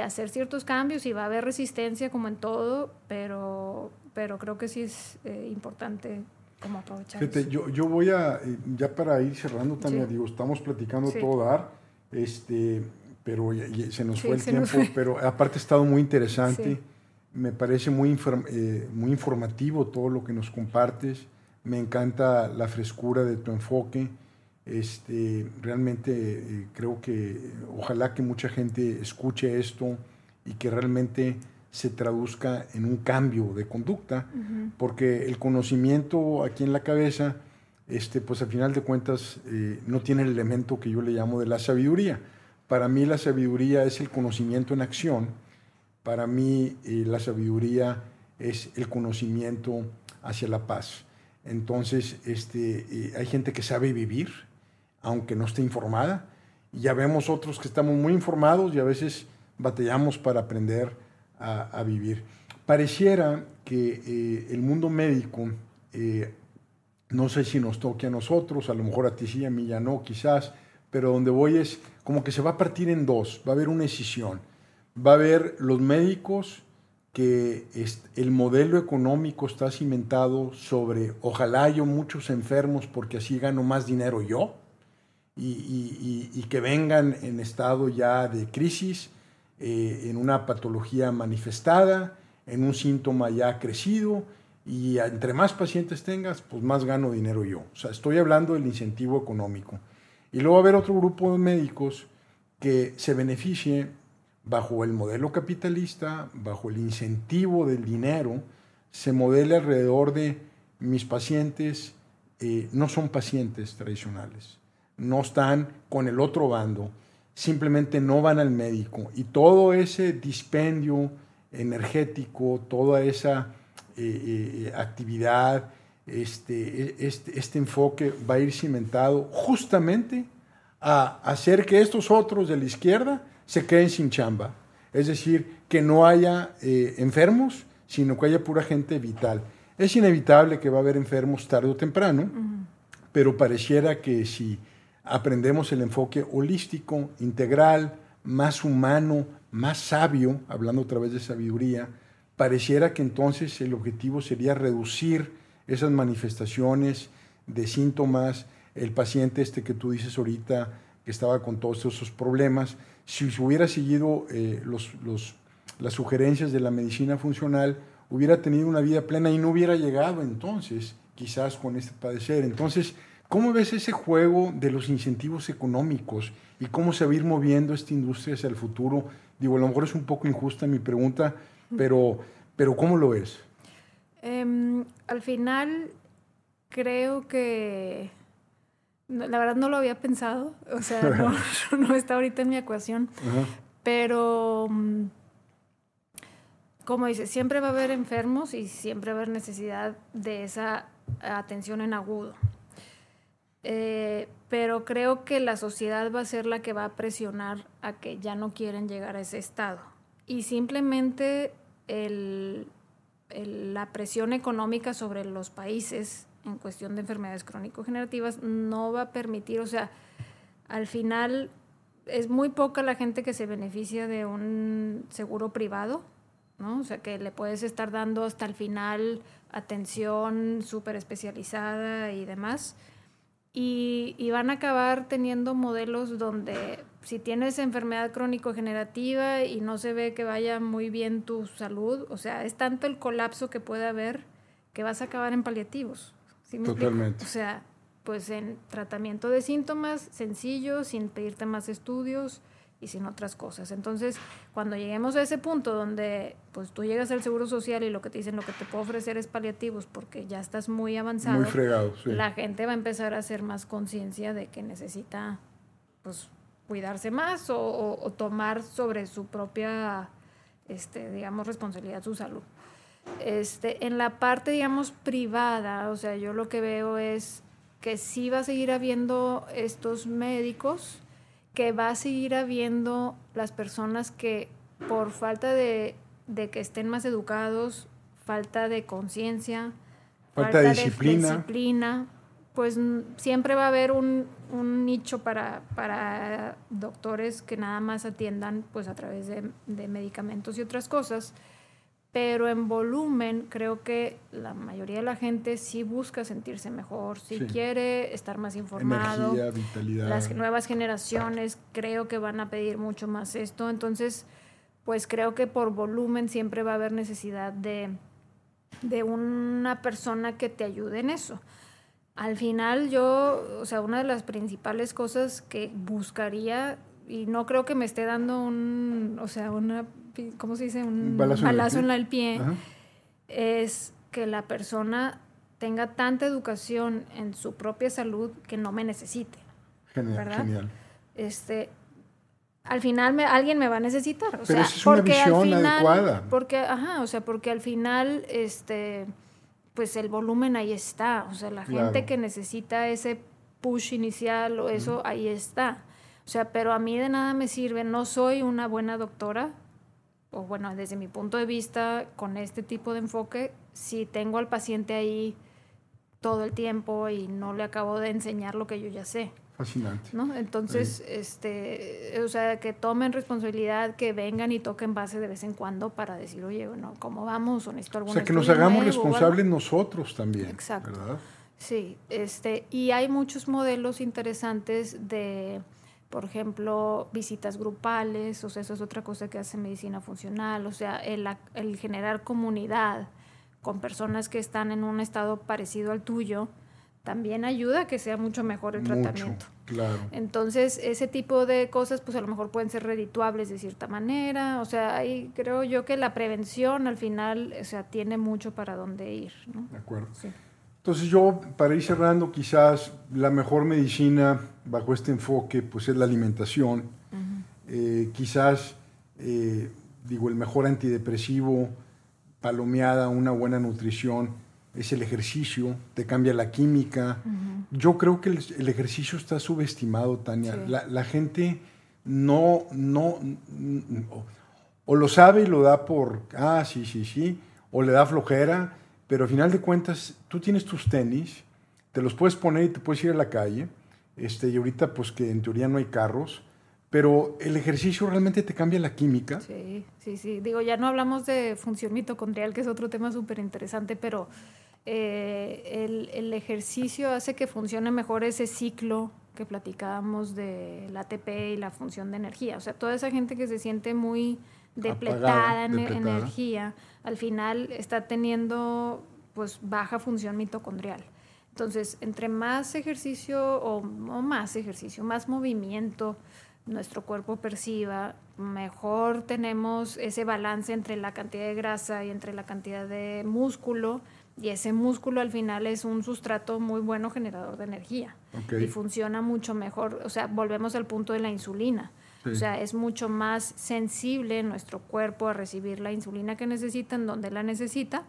hacer ciertos cambios y va a haber resistencia como en todo, pero, pero creo que sí es eh, importante cómo aprovechar yo, yo, voy a, eh, ya para ir cerrando también, digo, estamos platicando todo dar, este, pero se nos fue el tiempo, pero aparte ha estado muy interesante, me parece muy, eh, muy informativo todo lo que nos compartes, me encanta la frescura de tu enfoque, este, realmente eh, creo que ojalá que mucha gente escuche esto y que realmente se traduzca en un cambio de conducta, porque el conocimiento aquí en la cabeza, este, pues al final de cuentas eh, no tiene el elemento que yo le llamo de la sabiduría. Para mí la sabiduría es el conocimiento en acción, para mí eh, la sabiduría es el conocimiento hacia la paz. Entonces, este, eh, hay gente que sabe vivir, aunque no esté informada, y ya vemos otros que estamos muy informados y a veces batallamos para aprender a, vivir. Pareciera que eh, el mundo médico, eh, no sé si nos toque a nosotros, a lo mejor a ti sí, a mí ya no, quizás, pero donde voy es como que se va a partir en dos, va a haber una decisión. Va a haber los médicos que el modelo económico está cimentado sobre ojalá yo muchos enfermos porque así gano más dinero yo y, y que vengan en estado ya de crisis eh, en una patología manifestada, en un síntoma ya crecido, y entre más pacientes tengas, pues más gano dinero yo. O sea, estoy hablando del incentivo económico. Y luego va a haber otro grupo de médicos que se beneficie bajo el modelo capitalista, bajo el incentivo del dinero, se modele alrededor de mis pacientes, eh, no son pacientes tradicionales, no están con el otro bando, simplemente no van al médico. Y todo ese dispendio energético, toda esa eh, eh, actividad, este, e, este, este, enfoque va a ir cimentado justamente a hacer que estos otros de la izquierda se queden sin chamba. Es decir, que no haya eh, enfermos, sino que haya pura gente vital. Es inevitable que va a haber enfermos tarde o temprano, pero pareciera que si aprendemos el enfoque holístico, integral, más humano, más sabio, hablando a través de sabiduría, pareciera que entonces el objetivo sería reducir esas manifestaciones de síntomas, el paciente este que tú dices ahorita, que estaba con todos esos problemas, si hubiera seguido eh, las sugerencias de la medicina funcional, hubiera tenido una vida plena y no hubiera llegado entonces quizás con este padecer. Entonces, ¿Cómo ves ese juego de los incentivos económicos y cómo se va a ir moviendo esta industria hacia el futuro? Digo, a lo mejor es un poco injusta mi pregunta, pero, pero ¿cómo lo ves? Em, al final, creo que la verdad no lo había pensado, o sea, no, está ahorita en mi ecuación, pero mm, como dices, siempre va a haber enfermos y siempre va a haber necesidad de esa atención en agudo. Pero creo que la sociedad va a ser la que va a presionar a que ya no quieren llegar a ese estado. Y simplemente la presión económica sobre los países en cuestión de enfermedades crónico-generativas no va a permitir, o sea, al final es muy poca la gente que se beneficia de un seguro privado, ¿no? O sea, que le puedes estar dando hasta el final atención súper especializada y demás y, van a acabar teniendo modelos donde si tienes enfermedad crónico-generativa y no se ve que vaya muy bien tu salud, o sea, es tanto el colapso que puede haber que vas a acabar en paliativos. Totalmente. O sea, pues en tratamiento de síntomas sencillos, sin pedirte más estudios, y sin otras cosas. Entonces, cuando lleguemos a ese punto donde pues tú llegas al seguro social y lo que te dicen lo que te puedo ofrecer es paliativos porque ya estás muy avanzado, muy fregado, la gente va a empezar a hacer más conciencia de que necesita pues cuidarse más o, tomar sobre su propia este, digamos responsabilidad su salud. Este, en la parte digamos privada, o sea, yo lo que veo es que sí va a seguir habiendo estos médicos, que va a seguir habiendo las personas que por falta de, que estén más educados, falta de conciencia, falta, de disciplina. disciplina, pues siempre va a haber un, nicho para, para, doctores que nada más atiendan pues a través de, de medicamentos y otras cosas pero en volumen creo que la mayoría de la gente sí busca sentirse mejor, sí, quiere estar más informado. Energía, vitalidad. Las nuevas generaciones creo que van a pedir mucho más esto, entonces pues creo que por volumen siempre va a haber necesidad de, de una persona que te ayude en eso. Al final yo, o sea, una de las principales cosas que buscaría y no creo que me esté dando un, o sea, una ¿cómo se dice? Un balazo, en, el pie, es que la persona tenga tanta educación en su propia salud que no me necesite. Genial, genial. Este, al final me, alguien me va a necesitar. O Pero sea, es una visión adecuada. Porque, ajá, o sea, porque al final, este, pues el volumen ahí está. O sea, la gente que necesita ese push inicial o eso, ahí está. O sea, pero a mí de nada me sirve. No soy una buena doctora o bueno, desde mi punto de vista, con este tipo de enfoque, si tengo al paciente ahí todo el tiempo y no le acabo de enseñar lo que yo ya sé. Fascinante. ¿no? Entonces, este, o sea, que tomen responsabilidad, que vengan y toquen base de vez en cuando para decir, oye, bueno, ¿cómo vamos? O necesito O sea, que nos hagamos responsables nosotros también. Exacto. ¿verdad? Sí, este, y hay muchos modelos interesantes de por ejemplo, visitas grupales, o sea, eso es otra cosa que hace medicina funcional, o sea, el, el, generar comunidad con personas que están en un estado parecido al tuyo, también ayuda a que sea mucho mejor el tratamiento. Claro. Entonces, ese tipo de cosas, pues a lo mejor pueden ser redituables de cierta manera, o sea, ahí creo yo que la prevención al final, o sea, tiene mucho para dónde ir. ¿no? De acuerdo. Sí. Entonces yo, para ir cerrando, quizás la mejor medicina bajo este enfoque pues es la alimentación. Eh, quizás, eh, digo, el mejor antidepresivo, palomeada, una buena nutrición, es el ejercicio, te cambia la química. Yo creo que el, ejercicio está subestimado, Tania. La, gente no, no, o lo sabe y lo da por, ah, sí, sí, sí, o le da flojera pero al final de cuentas tú tienes tus tenis, te los puedes poner y te puedes ir a la calle, este, y ahorita pues que en teoría no hay carros, pero el ejercicio realmente te cambia la química. Sí, sí, sí. Digo, ya no hablamos de función mitocondrial, que es otro tema súper interesante, pero eh, el, el, ejercicio hace que funcione mejor ese ciclo que platicábamos del ATP y la función de energía. O sea, toda esa gente que se siente muy depletada en energía, al final está teniendo pues baja función mitocondrial. Entonces, entre más ejercicio o, más ejercicio, más movimiento nuestro cuerpo perciba, mejor tenemos ese balance entre la cantidad de grasa y entre la cantidad de músculo. Y ese músculo al final es un sustrato muy bueno generador de energía. Y funciona mucho mejor. O sea, volvemos al punto de la insulina. O sea, es mucho más sensible nuestro cuerpo a recibir la insulina que necesita en donde la necesita,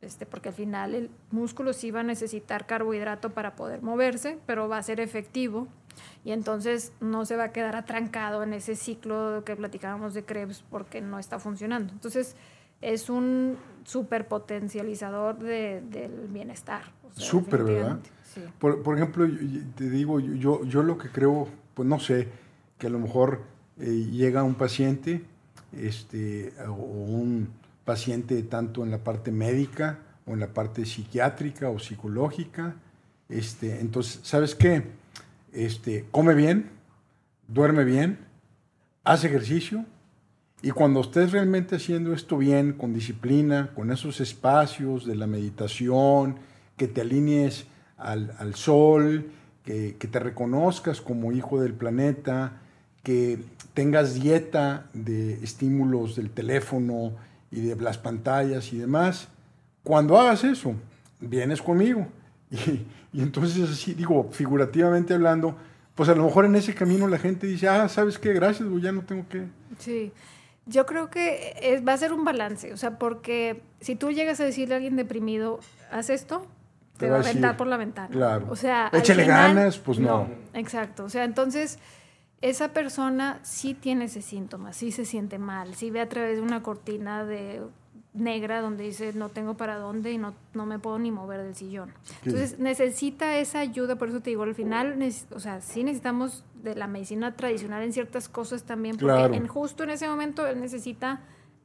este, porque al final el músculo sí va a necesitar carbohidrato para poder moverse, pero va a ser efectivo y entonces no se va a quedar atrancado en ese ciclo que platicábamos de Krebs porque no está funcionando. Entonces es un súper potencializador de, del bienestar. súper, ¿verdad? Por, por, ejemplo, te digo, yo, yo lo que creo, pues no sé, que a lo mejor eh, llega un paciente este, o un paciente tanto en la parte médica o en la parte psiquiátrica o psicológica. Este, entonces, ¿sabes qué? Este, come bien, duerme bien, hace ejercicio y cuando estés realmente haciendo esto bien, con disciplina, con esos espacios de la meditación, que te alinees al, al sol, que, que, te reconozcas como hijo del planeta, que tengas dieta de estímulos del teléfono y de las pantallas y demás. Cuando hagas eso, vienes conmigo. Y, entonces así, digo, figurativamente hablando, pues a lo mejor en ese camino la gente dice, ah, ¿sabes qué? Gracias, ya no tengo que... Sí, yo creo que va a ser un balance, o sea, porque si tú llegas a decirle a alguien deprimido, haz esto, te, va a aventar por la ventana. Claro. O sea, échale ganas, pues no. Exacto. O sea, entonces esa persona sí tiene ese síntoma, sí se siente mal, sí ve a través de una cortina de negra donde dice no tengo para dónde y no, no me puedo ni mover del sillón. Entonces necesita esa ayuda, por eso te digo, al final, o sea, sí necesitamos de la medicina tradicional en ciertas cosas también, porque en, justo en ese momento él necesita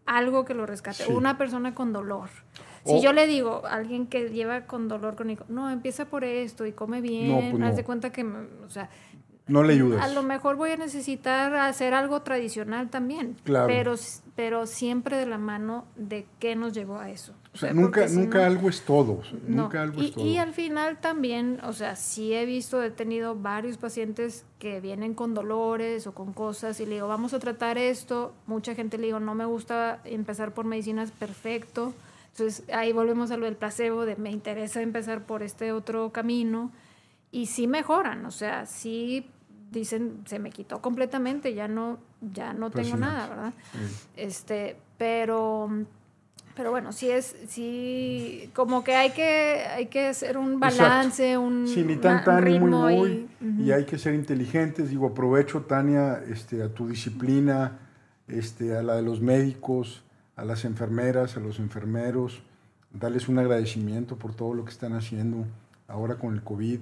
algo que lo rescate, una persona con dolor. Si yo le digo a alguien que lleva con dolor crónico, no, empieza por esto y come bien, pues haz de cuenta que, o sea, no le ayudas. A lo mejor voy a necesitar hacer algo tradicional también. Claro. Pero, pero siempre de la mano de qué nos llevó a eso. O sea, nunca, nunca algo es todo. Nunca algo y, es todo. Y al final también, o sea, sí he visto, he tenido varios pacientes que vienen con dolores o con cosas y le digo, vamos a tratar esto. Mucha gente le digo, no me gusta empezar por medicinas, perfecto. Entonces ahí volvemos a lo del placebo, de me interesa empezar por este otro camino. Y sí mejoran, o sea, sí dicen, se me quitó completamente, ya no, ya no tengo nada, ¿verdad? Este, pero, pero bueno, sí es, sí, como que hay que, hay que hacer un balance, un, sí, ni tan, tan, muy, muy, y, hay que ser inteligentes. Digo, aprovecho, Tania, este, a tu disciplina, este, a la de los médicos, a las enfermeras, a los enfermeros, darles un agradecimiento por todo lo que están haciendo ahora con el COVID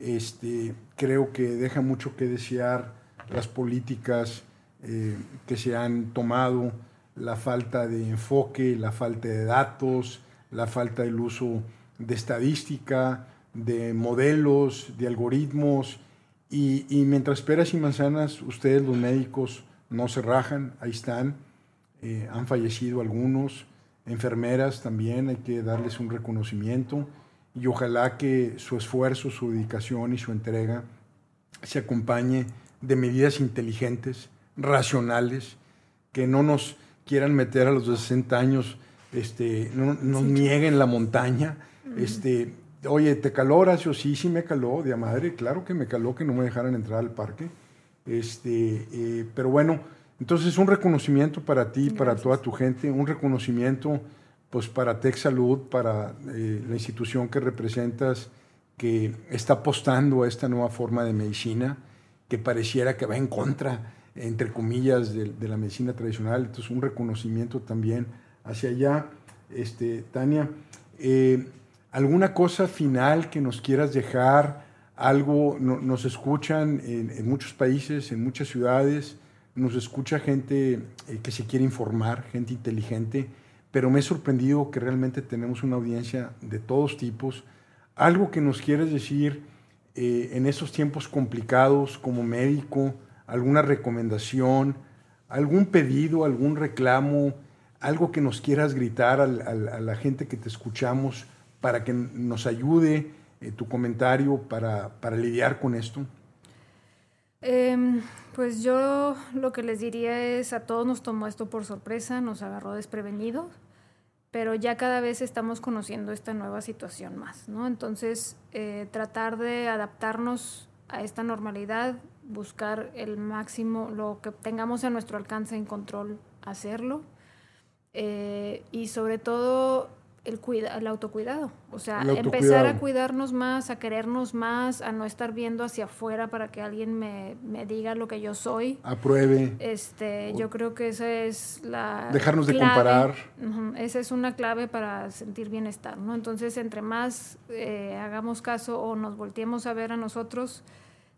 este, creo que deja mucho que desear las políticas eh, que se han tomado, la falta de enfoque, la falta de datos, la falta del uso de estadística, de modelos, de algoritmos. Y, mientras peras y manzanas, ustedes los médicos no se rajan, ahí están, eh, han fallecido algunos, enfermeras también, hay que darles un reconocimiento y ojalá que su esfuerzo, su dedicación y su entrega se acompañe de medidas inteligentes, racionales, que no nos quieran meter a los 60 años, este, no nos nieguen la montaña. este, Oye, ¿te caló, Horacio? Sí, sí me caló, de madre, claro que me caló que no me dejaran entrar al parque. Este, eh, pero bueno, entonces un reconocimiento para ti, para toda tu gente, un reconocimiento pues para Tech Salud, para eh, la institución que representas, que está apostando a esta nueva forma de medicina, que pareciera que va en contra, entre comillas, de, la medicina tradicional. Entonces, un reconocimiento también hacia allá. Este, Tania, eh, ¿alguna cosa final que nos quieras dejar? Algo, nos escuchan en, muchos países, en muchas ciudades, nos escucha gente eh, que se quiere informar, gente inteligente pero me he sorprendido que realmente tenemos una audiencia de todos tipos. Algo que nos quieres decir eh, en esos tiempos complicados como médico, alguna recomendación, algún pedido, algún reclamo, algo que nos quieras gritar a la gente que te escuchamos para que nos ayude eh, tu comentario para, para, lidiar con esto. Em, pues yo lo que les diría es, a todos nos tomó esto por sorpresa, nos agarró desprevenidos, pero ya cada vez estamos conociendo esta nueva situación más, ¿no? Entonces, eh, tratar de adaptarnos a esta normalidad, buscar el máximo, lo que tengamos a nuestro alcance en control, hacerlo. Eh, y sobre todo el, cuida, el autocuidado. O sea, empezar a cuidarnos más, a querernos más, a no estar viendo hacia afuera para que alguien me, me diga lo que yo soy. Apruebe. Este, yo creo que esa es la. Dejarnos de comparar. esa es una clave para sentir bienestar, ¿no? Entonces, entre más eh, hagamos caso o nos volteemos a ver a nosotros,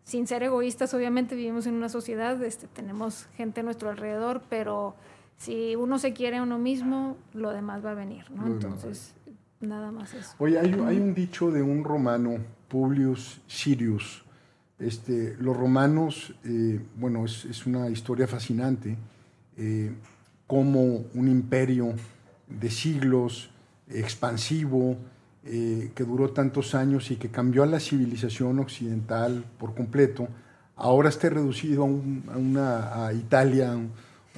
sin ser egoístas, obviamente vivimos en una sociedad, este, tenemos gente a nuestro alrededor, pero si uno se quiere a uno mismo, lo demás va a venir, ¿no? Entonces, nada más eso. Oye, hay, hay, un dicho de un romano, Publius Sirius. Este, los romanos, eh, bueno, es, es, una historia fascinante, eh, como un imperio de siglos, expansivo, eh, que duró tantos años y que cambió a la civilización occidental por completo, ahora está reducido a, una, a Italia,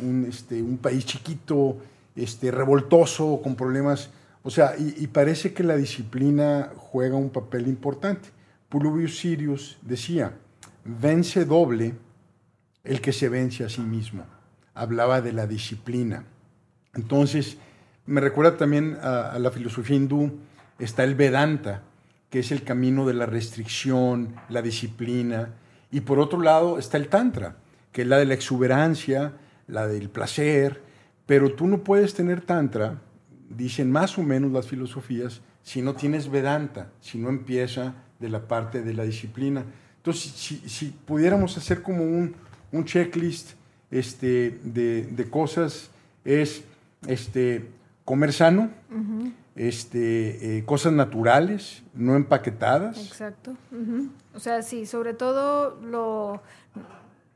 un, este, un país chiquito, este, revoltoso, con problemas. O sea, y, parece que la disciplina juega un papel importante. Publius Sirius decía, vence doble el que se vence a sí mismo. Hablaba de la disciplina. Entonces, me recuerda también a, a la filosofía hindú, está el Vedanta, que es el camino de la restricción, la disciplina, y por otro lado está el Tantra, que es la de la exuberancia, la del placer, pero tú no puedes tener Tantra, dicen más o menos las filosofías, si no tienes Vedanta, si no empieza de la parte de la disciplina. Entonces, si, pudiéramos hacer como un, checklist este, de, cosas, es este, comer sano, este, eh, cosas naturales, no empaquetadas. Exacto. O sea, sí, sobre todo lo,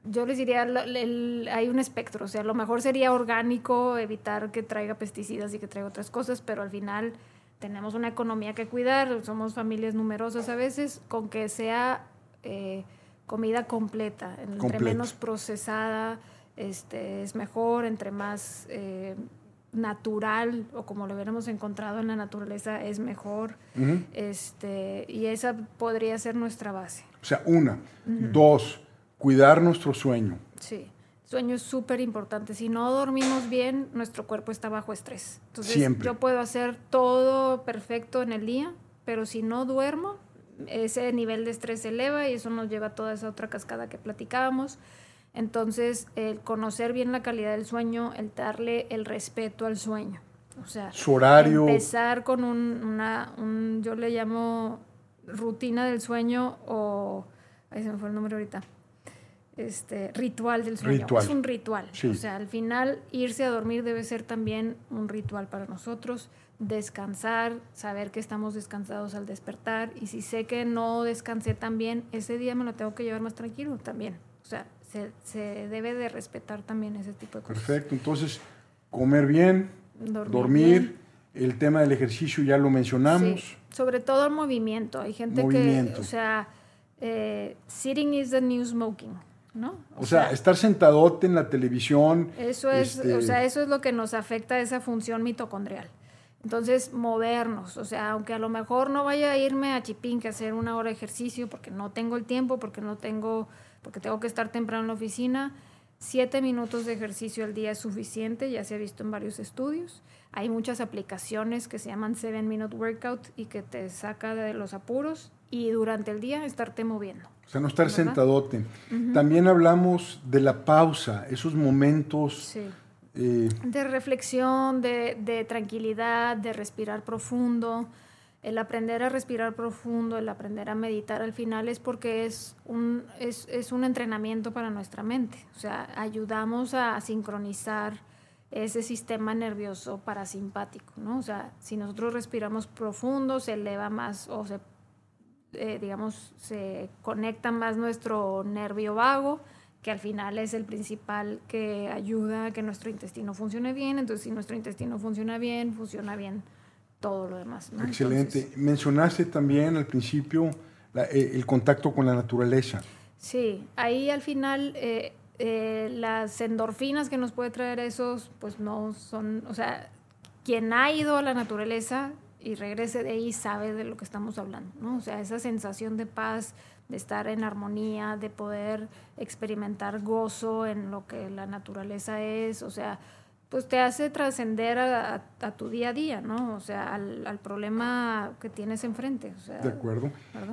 yo les diría, hay un espectro, o sea, lo mejor sería orgánico, evitar que traiga pesticidas y que traiga otras cosas, pero al final tenemos una economía que cuidar, somos familias numerosas a veces, con que sea eh, comida completa, entre menos procesada, este, es mejor, entre más... Eh, natural o como lo hubiéramos encontrado en la naturaleza es mejor. este, y esa podría ser nuestra base. O sea, una. Dos, cuidar nuestro sueño. Sí, sueño es súper importante. Si no dormimos bien, nuestro cuerpo está bajo estrés. Entonces, yo puedo hacer todo perfecto en el día, pero si no duermo, ese nivel de estrés se eleva y eso nos lleva a toda esa otra cascada que platicábamos. Entonces, el conocer bien la calidad del sueño, el darle el respeto al sueño. O sea, su horario. Empezar con un, una, un, yo le llamo rutina del sueño o, ahí se me fue el nombre ahorita, este, ritual del sueño. Es un ritual. O sea, al final irse a dormir debe ser también un ritual para nosotros. Descansar, saber que estamos descansados al despertar y si sé que no descansé tan bien, ese día me lo tengo que llevar más tranquilo también. O sea, se, debe de respetar también ese tipo de cosas. Perfecto, entonces comer bien, dormir, el tema del ejercicio ya lo mencionamos. Sobre todo el movimiento, hay gente que, o sea, eh, sitting is the new smoking. ¿No? O, sea, estar sentadote en la televisión. Eso es, o sea, este eso es lo que nos afecta a esa función mitocondrial. Entonces, movernos, o sea, aunque a lo mejor no vaya a irme a Chipín que hacer una hora de ejercicio porque no tengo el tiempo, porque no tengo porque tengo que estar temprano en la oficina. Siete minutos de ejercicio al día es suficiente, ya se ha visto en varios estudios. Hay muchas aplicaciones que se llaman Seven Minute Workout y que te saca de los apuros y durante el día estarte moviendo. O sea, no estar sentadote. También hablamos de la pausa, esos momentos eh, de reflexión, de, de tranquilidad, de respirar profundo el aprender a respirar profundo, el aprender a meditar al final es porque es un, es, es un entrenamiento para nuestra mente. O sea, ayudamos a sincronizar ese sistema nervioso parasimpático, ¿no? O sea, si nosotros respiramos profundo, se eleva más o se, eh, digamos, se conecta más nuestro nervio vago, que al final es el principal que ayuda a que nuestro intestino funcione bien. Entonces, si nuestro intestino funciona bien, funciona bien todo lo demás. Excelente. Mencionaste también al principio eh, el contacto con la naturaleza. Sí, ahí al final eh, eh, las endorfinas que nos puede traer esos, pues no son, o sea, quien ha ido a la naturaleza y regrese de ahí sabe de lo que estamos hablando, ¿no? O sea, esa sensación de paz, de estar en armonía, de poder experimentar gozo en lo que la naturaleza es, o sea, pues te hace trascender a, tu día a día, ¿no? O sea, al, problema que tienes enfrente. de acuerdo.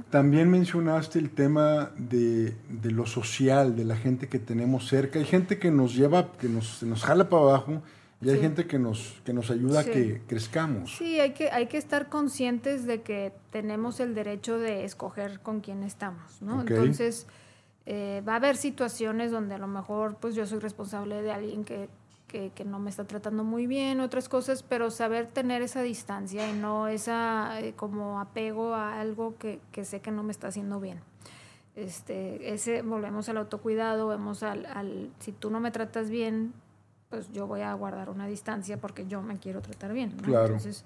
También mencionaste el tema de, lo social, de la gente que tenemos cerca. Hay gente que nos lleva, que nos, nos jala para abajo y hay gente que nos, que nos ayuda a que crezcamos. Sí, hay que, hay que estar conscientes de que tenemos el derecho de escoger con quién estamos, ¿no? Entonces, eh, va a haber situaciones donde a lo mejor pues yo soy responsable de alguien que que, no me está tratando muy bien, otras cosas, pero saber tener esa distancia y no esa eh, como apego a algo que, que, sé que no me está haciendo bien. Este, ese, volvemos al autocuidado, vemos al, al, si tú no me tratas bien, pues yo voy a guardar una distancia porque yo me quiero tratar bien. Claro. Entonces,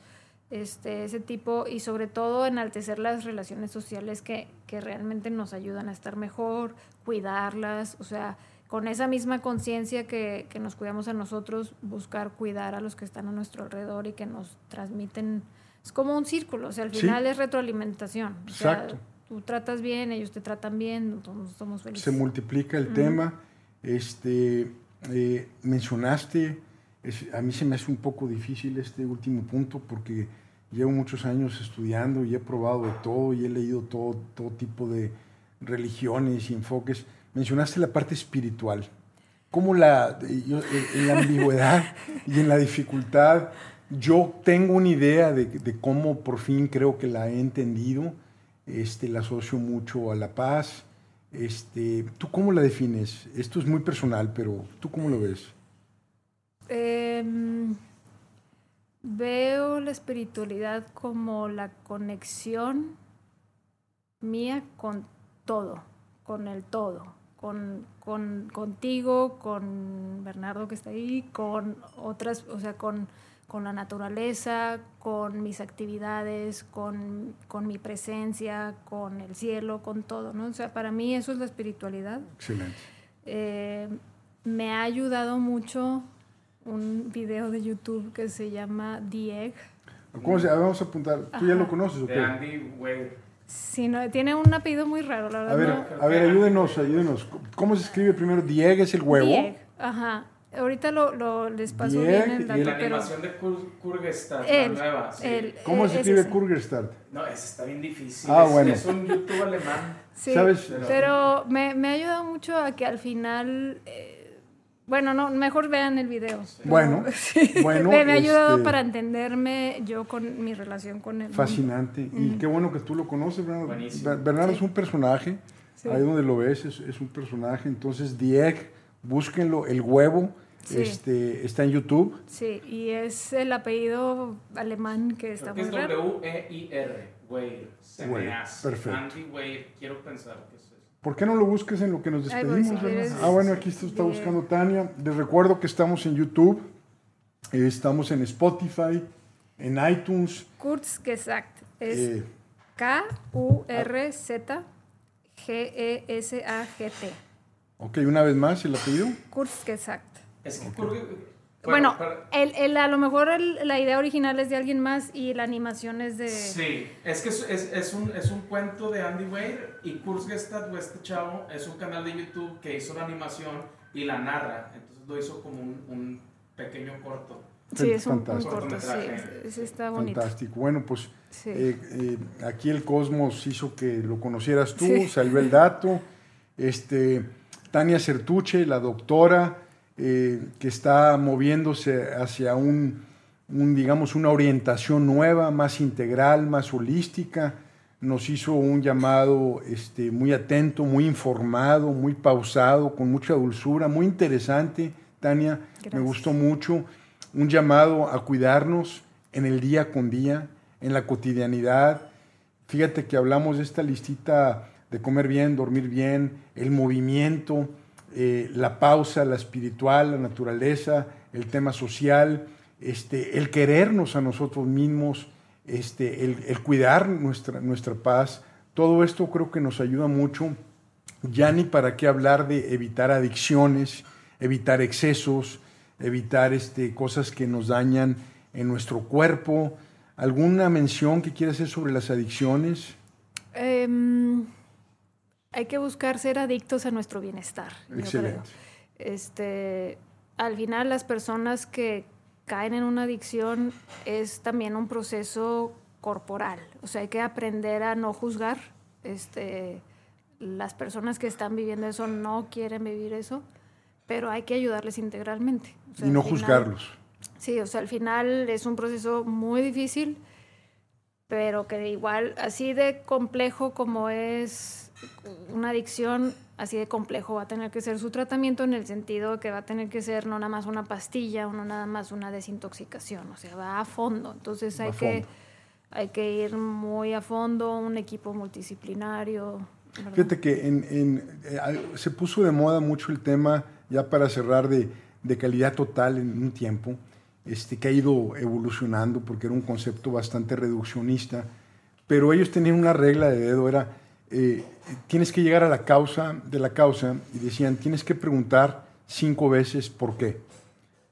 este, ese tipo, y sobre todo enaltecer las relaciones sociales que, que realmente nos ayudan a estar mejor, cuidarlas, o sea, con esa misma conciencia que, que, nos cuidamos a nosotros, buscar cuidar a los que están a nuestro alrededor y que nos transmiten. Es como un círculo, o sea, al final es retroalimentación. Exacto. tú tratas bien, ellos te tratan bien, todos somos felices. Se multiplica el tema. Este, eh, mencionaste, a mí se me hace un poco difícil este último punto porque llevo muchos años estudiando y he probado de todo y he leído todo, todo tipo de religiones y enfoques. Mencionaste la parte espiritual. ¿Cómo la, en la ambigüedad y en la dificultad, yo tengo una idea de, de, cómo por fin creo que la he entendido, este, la asocio mucho a la paz. Este, ¿Tú cómo la defines? Esto es muy personal, pero ¿tú cómo lo ves? Em, veo la espiritualidad como la conexión mía con todo, con el todo, con, con, contigo, con Bernardo que está ahí, con otras, o sea, con, con la naturaleza, con mis actividades, con, con, mi presencia, con el cielo, con todo, ¿no? O sea, para mí eso es la espiritualidad. Excelente. Eh, me ha ayudado mucho un video de YouTube que se llama The Egg. ¿Cómo se llama? Vamos a apuntar. ¿Tú ya lo conoces o qué? De Andy Weir. Sí, no, tiene un apellido muy raro, la verdad. A ver, a ver ayúdenos, ayúdenos. ¿Cómo se escribe primero? The Egg es el huevo. The Egg, ajá. Ahorita lo, lo les paso bien el dato, La animación de Kurgestad, la nueva. Sí. ¿Cómo se escribe Kurgestad? No, ese está bien difícil. Ah, es, bueno. Es un YouTube alemán. Sí, ¿Sabes? pero, me, me, ha ayudado mucho a que al final... Eh, bueno, no, mejor vean el video. Bueno, bueno me, ha ayudado este, para entenderme yo con mi relación con él. Fascinante. Y qué bueno que tú lo conoces, Bernardo. Buenísimo. Bernardo es un personaje. Ahí donde lo ves es, es un personaje. Entonces, Dieg, búsquenlo. El huevo este, está en YouTube. Sí, y es el apellido alemán que está muy es W-E-I-R. Weir. Perfecto. Andy Weir. Quiero pensar que es ¿Por qué no lo busques en lo que nos despedimos? ah, bueno, aquí está buscando Tania. Les recuerdo que estamos en YouTube, eh, estamos en Spotify, en iTunes. Kurzgesagt. Es eh, K-U-R-Z-G-E-S-A-G-T. Ok, una vez más el apellido. Kurzgesagt. Es que bueno, el, el, a lo mejor la idea original es de alguien más y la animación es de... Sí, es que es, es, un, es un cuento de Andy Weir y Kurzgesagt, o este chavo, es un canal de YouTube que hizo la animación y la narra. Entonces lo hizo como un, un pequeño corto. Sí, es un, corto, sí, está bonito. Fantástico. Bueno, pues eh, eh, aquí el Cosmos hizo que lo conocieras tú, salió el dato. Este, Tania Certuche, la doctora eh, que está moviéndose hacia un, digamos, una orientación nueva, más integral, más holística. Nos hizo un llamado este, muy atento, muy informado, muy pausado, con mucha dulzura, muy interesante, Tania. Me gustó mucho. Un llamado a cuidarnos en el día con día, en la cotidianidad. Fíjate que hablamos de esta listita de comer bien, dormir bien, el movimiento, eh, la pausa, la espiritual, la naturaleza, el tema social, este, el querernos a nosotros mismos, este, el, cuidar nuestra, nuestra paz, todo esto creo que nos ayuda mucho. Ya ni para qué hablar de evitar adicciones, evitar excesos, evitar este, cosas que nos dañan en nuestro cuerpo. ¿Alguna mención que quieras hacer sobre las adicciones? Em, hay que buscar ser adictos a nuestro bienestar. Excelente. Este, al final las personas que caen en una adicción es también un proceso corporal. O sea, hay que aprender a no juzgar. Este, las personas que están viviendo eso no quieren vivir eso, pero hay que ayudarles integralmente. y no juzgarlos. Sí, o sea, al final es un proceso muy difícil, pero que igual, así de complejo como es una adicción así de complejo va a tener que ser su tratamiento en el sentido que va a tener que ser no nada más una pastilla o no nada más una desintoxicación, o sea, va a fondo. Entonces hay que, hay que ir muy a fondo, un equipo multidisciplinario. Fíjate que en, eh, se puso de moda mucho el tema, ya para cerrar, de, de calidad total en un tiempo, este, que ha ido evolucionando porque era un concepto bastante reduccionista, pero ellos tenían una regla de dedo, era eh, tienes que llegar a la causa de la causa y decían, tienes que preguntar cinco veces por qué.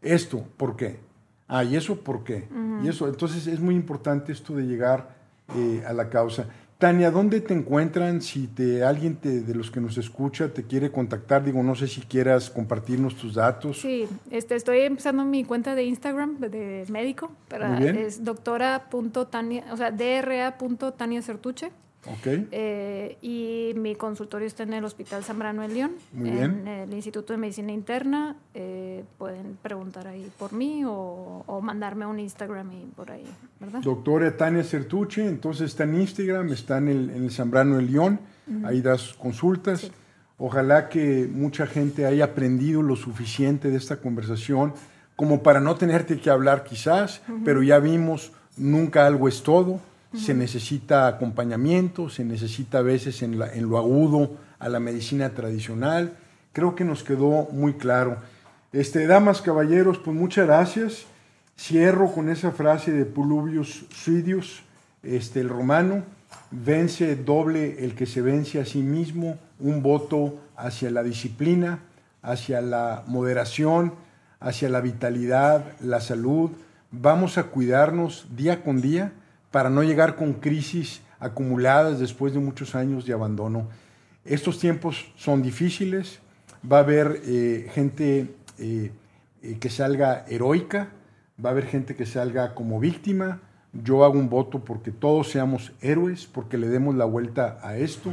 Esto, ¿por qué? Ah, y eso, ¿por qué? Y eso, entonces es muy importante esto de llegar eh, a la causa. Tania, ¿dónde te encuentran? Si te, alguien de los que nos escucha te quiere contactar, digo, no sé si quieras compartirnos tus datos. Sí, este, estoy empezando mi cuenta de Instagram de, médico, para, es doctora.tania, o sea, dra.taniacertuche. Okay. Eh, y mi consultorio está en el Hospital Zambrano de León, Muy en el Instituto de Medicina Interna. Eh, pueden preguntar ahí por mí o, mandarme un Instagram y por ahí, ¿verdad? Doctora Tania Certuche, entonces está en Instagram, está en el, Zambrano de León, ahí das consultas. Ojalá que mucha gente haya aprendido lo suficiente de esta conversación como para no tenerte que hablar quizás, pero ya vimos, nunca algo es todo se necesita acompañamiento, se necesita a veces en, lo agudo a la medicina tradicional. Creo que nos quedó muy claro. Este, damas, caballeros, pues muchas gracias. Cierro con esa frase de Pulubius Suidius, este, el romano, vence doble el que se vence a sí mismo, un voto hacia la disciplina, hacia la moderación, hacia la vitalidad, la salud. Vamos a cuidarnos día con día para no llegar con crisis acumuladas después de muchos años de abandono. Estos tiempos son difíciles, va a haber eh, gente eh, eh, que salga heroica, va a haber gente que salga como víctima. Yo hago un voto porque todos seamos héroes, porque le demos la vuelta a esto.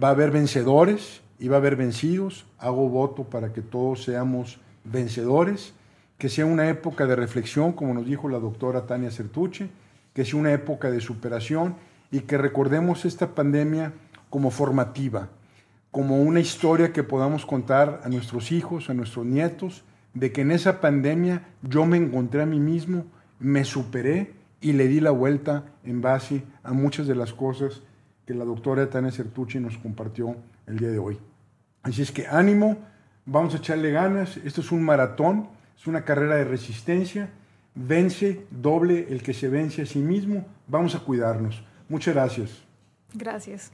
Va a haber vencedores y va a haber vencidos. Hago voto para que todos seamos vencedores, que sea una época de reflexión, como nos dijo la doctora Tania Certuche que sea una época de superación y que recordemos esta pandemia como formativa, como una historia que podamos contar a nuestros hijos, a nuestros nietos, de que en esa pandemia yo me encontré a mí mismo, me superé y le di la vuelta en base a muchas de las cosas que la doctora Tania Certucci nos compartió el día de hoy. Así es que ánimo, vamos a echarle ganas, esto es un maratón, es una carrera de resistencia vence doble el que se vence a sí mismo. Vamos a cuidarnos. Muchas gracias. Gracias.